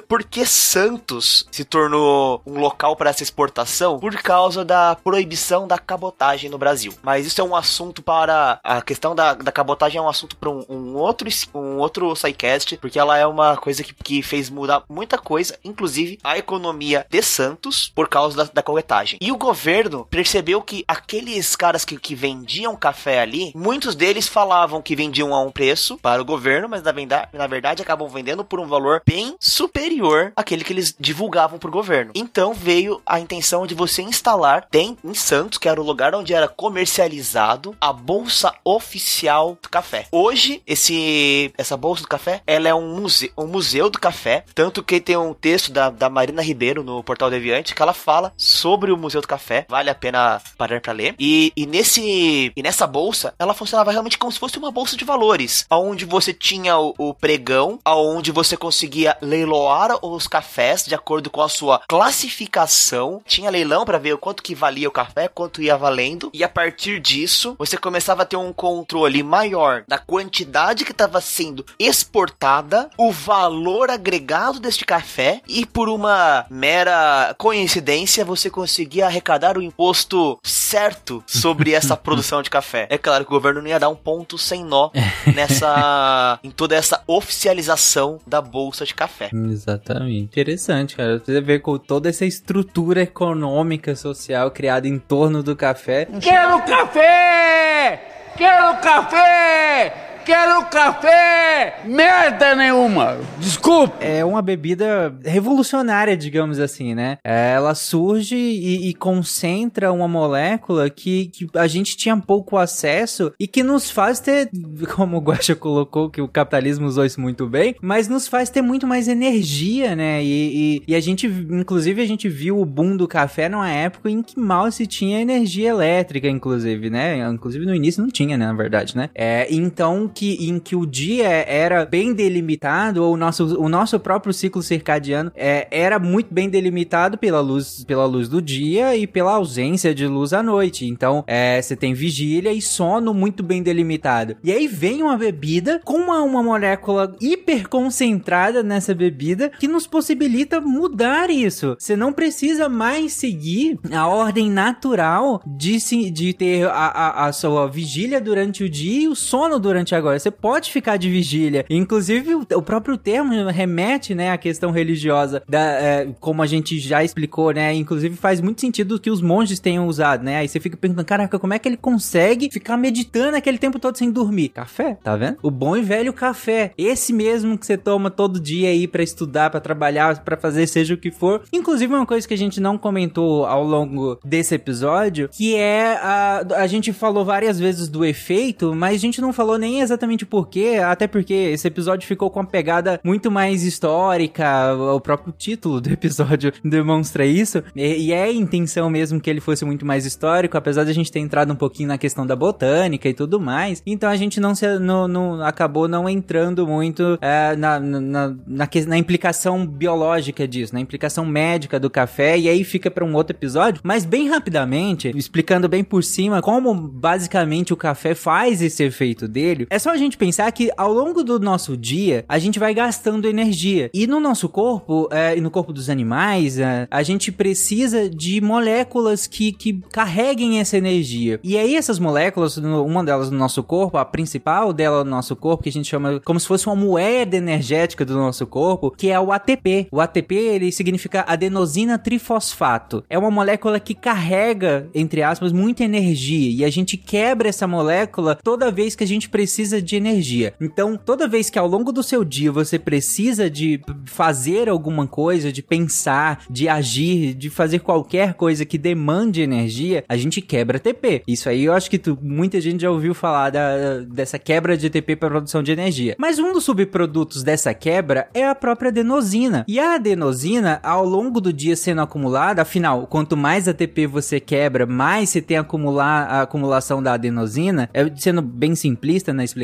por que Santos se tornou um local para essa exportação? Por causa da proibição da cabotagem no Brasil. Mas isso é um assunto para. A questão da, da cabotagem é um assunto para um, um outro um outro sidecast, porque ela é uma coisa que, que fez mudar muita coisa, inclusive a economia de Santos, por causa da, da corretagem. E o governo percebeu que aqueles caras que, que vendiam café ali, muitos deles falavam que vendiam a um preço para o governo, mas na na verdade acabam vendendo por um valor bem superior àquele que eles divulgavam para o governo. Então veio a intenção de você instalar, em Santos, que era o lugar onde era comercializado a bolsa oficial do café. Hoje, esse essa bolsa do café, ela é um museu, um museu do café, tanto que tem um texto da, da Marina Ribeiro no Portal Deviante que ela fala sobre o Museu do Café, vale a pena parar para ler. E, e nesse e nessa bolsa, ela funcionava realmente como se fosse uma bolsa de valores, aonde você tinha o, o pregão, aonde você conseguia leiloar os cafés de acordo com a sua classificação. Tinha leilão para ver o quanto que valia o café, quanto ia valendo, e a partir disso, você começava a ter um controle maior da quantidade que estava sendo exportada, o valor agregado deste café e por uma mera coincidência você conseguia arrecadar o imposto certo sobre essa produção de café. É claro que o governo não ia dar um ponto sem nó nessa em toda essa oficialização da bolsa de café. Exatamente. Interessante, cara. Você vê com toda essa estrutura econômica, social criada em torno do café. Quero café! Quero café! Quero café! Merda nenhuma! Desculpe! É uma bebida revolucionária, digamos assim, né? Ela surge e, e concentra uma molécula que, que a gente tinha pouco acesso e que nos faz ter, como o Guaxa colocou, que o capitalismo usou isso muito bem, mas nos faz ter muito mais energia, né? E, e, e a gente, inclusive, a gente viu o boom do café numa época em que mal se tinha energia elétrica, inclusive, né? Inclusive no início não tinha, né? Na verdade, né? É, então, que, em que o dia era bem delimitado, ou o nosso, o nosso próprio ciclo circadiano é, era muito bem delimitado pela luz, pela luz do dia e pela ausência de luz à noite. Então, é, você tem vigília e sono muito bem delimitado. E aí vem uma bebida com uma, uma molécula hiper concentrada nessa bebida que nos possibilita mudar isso. Você não precisa mais seguir a ordem natural de, se, de ter a, a, a sua vigília durante o dia e o sono durante agora. Você pode ficar de vigília. Inclusive, o, próprio termo remete, né, à questão religiosa, da, é, como a gente já explicou, né? Inclusive, faz muito sentido que os monges tenham usado, né? Aí você fica pensando, caraca, como é que ele consegue ficar meditando aquele tempo todo sem dormir? Café, tá vendo? O bom e velho café. Esse mesmo que você toma todo dia aí para estudar, para trabalhar, para fazer seja o que for. Inclusive, uma coisa que a gente não comentou ao longo desse episódio, que é a, a gente falou várias vezes do efeito, mas a gente não falou nem exatamente por quê, até porque esse episódio ficou com uma pegada muito mais histórica, o próprio título do episódio demonstra isso, e, é a intenção mesmo que ele fosse muito mais histórico, apesar de a gente ter entrado um pouquinho na questão da botânica e tudo mais, então a gente não se, no, no- acabou não entrando muito é, na, na, na, na implicação biológica disso, na implicação médica do café, e aí fica para um outro episódio, mas bem rapidamente, explicando bem por cima como basicamente o café faz esse efeito dele, é só a gente pensar que ao longo do nosso dia, a gente vai gastando energia. E no nosso corpo, é, e no corpo dos animais, é, a gente precisa de moléculas que, que carreguem essa energia. E aí essas moléculas, uma delas no nosso corpo, a principal dela no nosso corpo, que a gente chama como se fosse uma moeda energética do nosso corpo, que é o ATP. O ATP, ele significa adenosina trifosfato. É uma molécula que carrega, entre aspas, muita energia. E a gente quebra essa molécula toda vez que a gente precisa precisa de energia. Então, toda vez que ao longo do seu dia você precisa de fazer alguma coisa, de pensar, de agir, de fazer qualquer coisa que demande energia, a gente quebra TP. Isso aí eu acho que tu, muita gente já ouviu falar da, dessa quebra de TP para produção de energia. Mas um dos subprodutos dessa quebra é a própria adenosina. E a adenosina, ao longo do dia sendo acumulada, afinal, quanto mais ATP você quebra, mais você tem acumular a acumulação da adenosina, é, sendo bem simplista na explicação,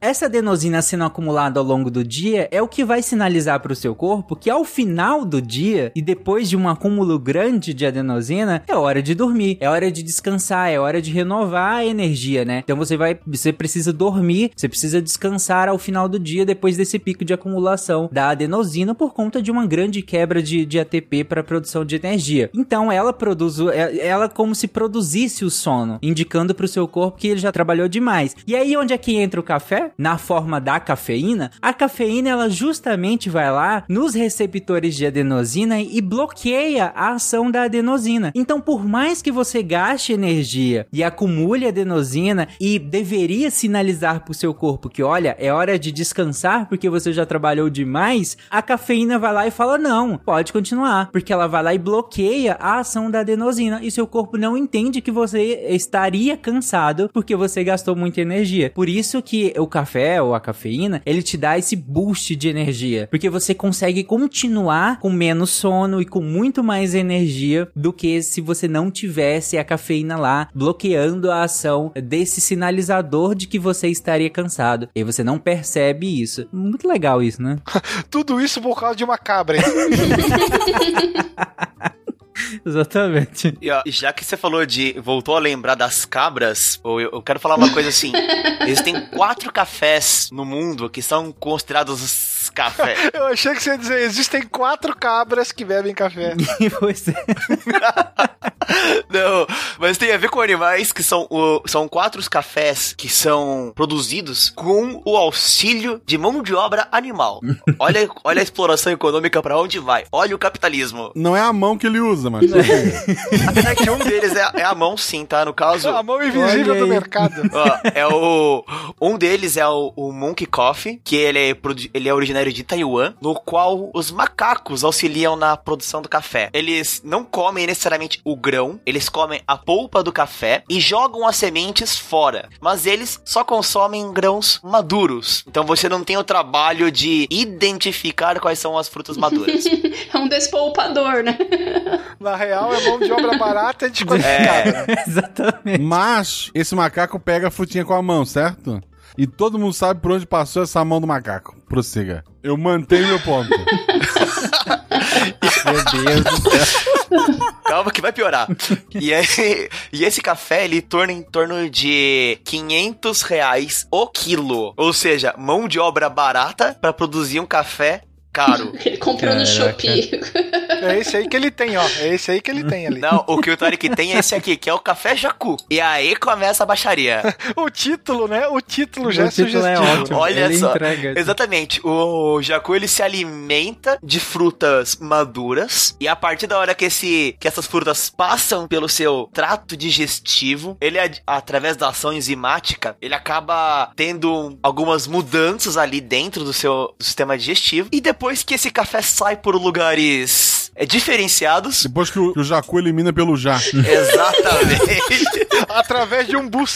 essa adenosina sendo acumulada ao longo do dia é o que vai sinalizar para o seu corpo que ao final do dia e depois de um acúmulo grande de adenosina, é hora de dormir, é hora de descansar, é hora de renovar a energia, né? Então você vai, você precisa dormir, você precisa descansar ao final do dia depois desse pico de acumulação da adenosina por conta de uma grande quebra de, de ATP para produção de energia. Então ela produz, é, ela como se produzisse o sono, indicando para o seu corpo que ele já trabalhou demais. E aí onde é que entra o café? Na forma da cafeína. A cafeína ela justamente vai lá nos receptores de adenosina e bloqueia a ação da adenosina. Então, por mais que você gaste energia e acumule adenosina e deveria sinalizar para o seu corpo que, olha, é hora de descansar porque você já trabalhou demais, a cafeína vai lá e fala: não, pode continuar, porque ela vai lá e bloqueia a ação da adenosina e seu corpo não entende que você estaria cansado porque você gastou muita energia. Por isso que o café ou a cafeína, ele te dá esse boost de energia, porque você consegue continuar com menos sono e com muito mais energia do que se você não tivesse a cafeína lá bloqueando a ação desse sinalizador de que você estaria cansado. E você não percebe isso. Muito legal isso, né? Tudo isso por causa de uma cabra. Exatamente. E ó, já que você falou de. voltou a lembrar das cabras, eu, eu quero falar uma coisa assim. Existem quatro cafés no mundo que são considerados café. Eu achei que você ia dizer: existem quatro cabras que bebem café. pois é. Não, mas tem a ver com animais que são, o, são quatro os cafés que são produzidos com o auxílio de mão de obra animal. Olha, olha a exploração econômica pra onde vai. Olha o capitalismo. Não é a mão que ele usa, mas. Apesar que um deles é, é a mão, sim, tá? No caso. A mão invisível do mercado. Ó, é o. Um deles é o, o Monkey Coffee, que ele é, produ- ele é originário de Taiwan, no qual os macacos auxiliam na produção do café. Eles não comem necessariamente o grão, eles comem a polpa do café e jogam as sementes fora. Mas eles só consomem grãos maduros. Então você não tem o trabalho de identificar quais são as frutas maduras. É um despolpador, né? Na real, é mão de obra barata e desqualificada. né? Exatamente. Mas esse macaco pega a frutinha com a mão, certo? E todo mundo sabe por onde passou essa mão do macaco. Prossiga. Eu mantenho meu ponto. Meu Deus do céu. Calma que vai piorar. E, aí, e esse café, ele torna em torno de 500 reais o quilo. Ou seja, mão de obra barata pra produzir um café caro. Ele comprou no Caraca. Shopee. É esse aí que ele tem, ó. É esse aí que ele tem ali. Não, o que o Tarek tem é esse aqui, que é o café jacu. E aí começa a baixaria. O título, né? O título já o é título é sugestivo. ótimo. Olha Ele só. entrega. Exatamente. O jacu ele se alimenta de frutas maduras e a partir da hora que esse que essas frutas passam pelo seu trato digestivo, ele através da ação enzimática, ele acaba tendo algumas mudanças ali dentro do seu do sistema digestivo e depois que esse café sai por lugares é, diferenciados, Depois que o, que o Jacu elimina pelo Já. exatamente. Através de um bus.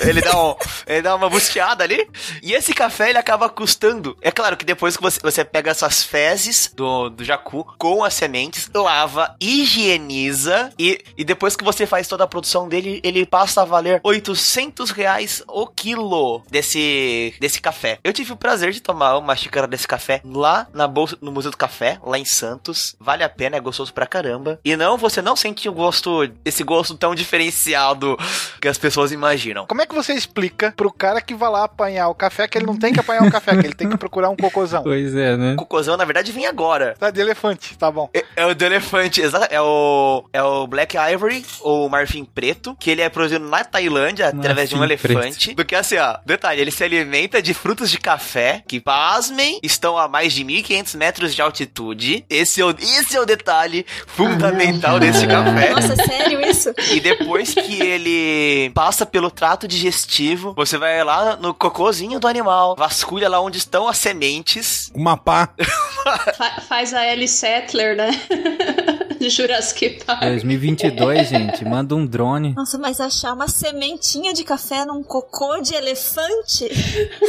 Ele dá, um, ele dá uma busteada ali. E esse café ele acaba custando. É claro que depois que você, você pega essas fezes do, do jacu com as sementes, lava, higieniza. E, e depois que você faz toda a produção dele, ele passa a valer 800 reais o quilo desse, desse café. Eu tive o prazer de tomar uma xícara desse café lá na bolsa, no Museu do Café, lá em Santos. Vale a pena, é gostoso pra caramba. E não, você não sente o gosto, esse gosto tão diferenciado que as pessoas imaginam. Como é que você explica pro cara que vai lá apanhar o café que ele não tem que apanhar o café, que ele tem que procurar um cocôzão? Pois é, né? O cocôzão, na verdade, vem agora. Tá de elefante, tá bom. É, é o do elefante, exato. É o, é o Black Ivory, ou marfim preto, que ele é produzido na Tailândia através de um Marfim elefante. Porque assim, ó, detalhe, ele se alimenta de frutos de café que, pasmem, estão a mais de 1.500 metros de altitude. Verde. Esse é o, esse é o detalhe fundamental desse café. Nossa, sério isso? E depois que ele passa pelo trato digestivo, você vai lá no cocôzinho do animal, vasculha lá onde estão as sementes. Uma pá. Fa- faz a Ellie Settler, né? De Jurassic Park. 2022, gente, manda um drone. Nossa, mas achar uma sementinha de café num cocô de elefante?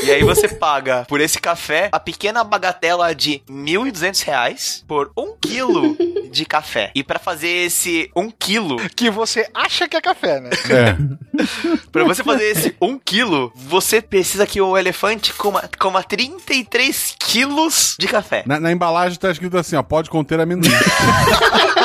E aí você paga por esse café a pequena bagatela de 1.200 reais por um quilo de café. E pra fazer esse um quilo, Que você acha que é café, né? É. pra você fazer esse um quilo, você precisa que o elefante coma, coma 33 quilos de café. Na, na embalagem tá escrito assim, ó, pode conter amendoim.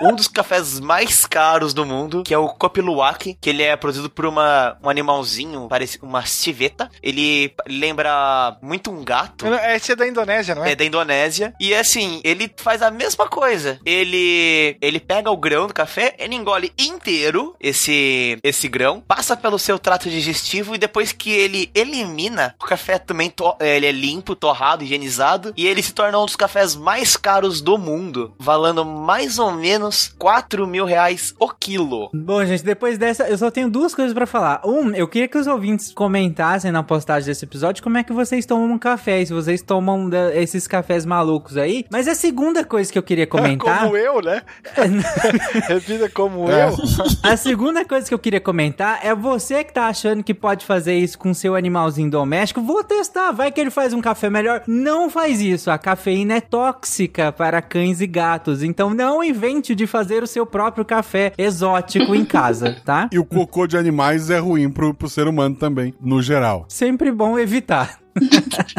um dos cafés mais caros do mundo, que é o Kopi Luwak, que ele é produzido por uma, um animalzinho, parece uma civeta. Ele lembra muito um gato. Esse é da Indonésia, não é? É da Indonésia. E assim, ele faz a mesma coisa. Ele ele pega o grão do café, ele engole inteiro esse esse grão, passa pelo seu trato digestivo e depois que ele elimina, o café também to- ele é limpo, torrado, higienizado e ele se torna um dos cafés mais caros do mundo, valendo mais ou menos 4 mil reais o quilo. Bom, gente, depois dessa, eu só tenho duas coisas pra falar. Um, eu queria que os ouvintes comentassem na postagem desse episódio como é que vocês tomam um café, e se vocês tomam da- esses cafés malucos aí. Mas a segunda coisa que eu queria comentar. Como eu, né? vida como É. eu. A segunda coisa que eu queria comentar é você que tá achando que pode fazer isso com seu animalzinho doméstico. Vou testar, vai que ele faz um café melhor. Não faz isso, a cafeína é tóxica para cães e gatos. Então não invente de fazer o seu próprio café exótico em casa, tá? E o cocô de animais é ruim pro, pro ser humano também, no geral. Sempre bom evitar.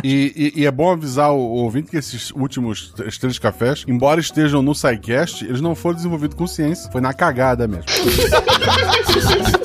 E, e- e é bom avisar o, o ouvinte que esses últimos três cafés, embora estejam no SciCast, eles não foram desenvolvidos com ciência. Foi na cagada mesmo.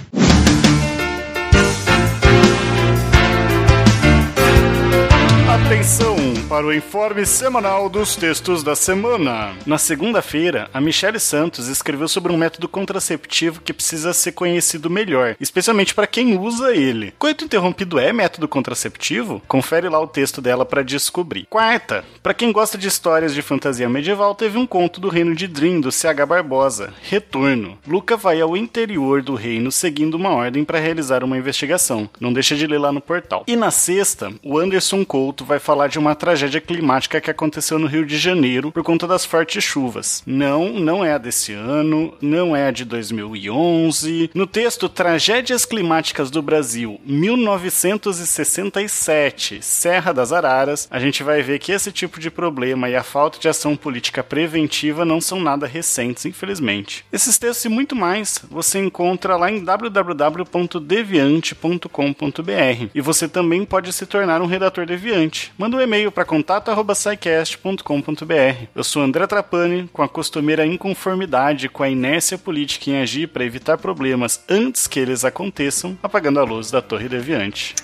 Atenção para o informe semanal dos textos da semana. Na segunda-feira, a Michelle Santos escreveu sobre um método contraceptivo que precisa ser conhecido melhor, especialmente para quem usa ele. Coito interrompido é método contraceptivo? Confere lá o texto dela para descobrir. Quarta, para quem gosta de histórias de fantasia medieval, teve um conto do reino de Drin do CH Barbosa, Retorno. Luca vai ao interior do reino seguindo uma ordem para realizar uma investigação. Não deixa de ler lá no portal. E na sexta, o Anderson Couto vai falar de uma tragédia climática que aconteceu no Rio de Janeiro por conta das fortes chuvas. Não, não é a desse ano, não é a de 2011. No texto Tragédias Climáticas do Brasil, 1967, Serra das Araras, a gente vai ver que esse tipo de problema e a falta de ação política preventiva não são nada recentes, infelizmente. Esses textos e muito mais você encontra lá em www.deviante.com.br e você também pode se tornar um redator deviante. Manda um e-mail para contato@scicast.com.br. Eu sou André Trapani, com a costumeira inconformidade com a inércia política em agir para evitar problemas antes que eles aconteçam, apagando a luz da Torre Deviante.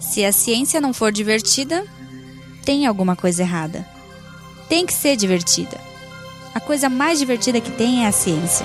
Se a ciência não for divertida, tem alguma coisa errada. Tem que ser divertida. A coisa mais divertida que tem é a ciência.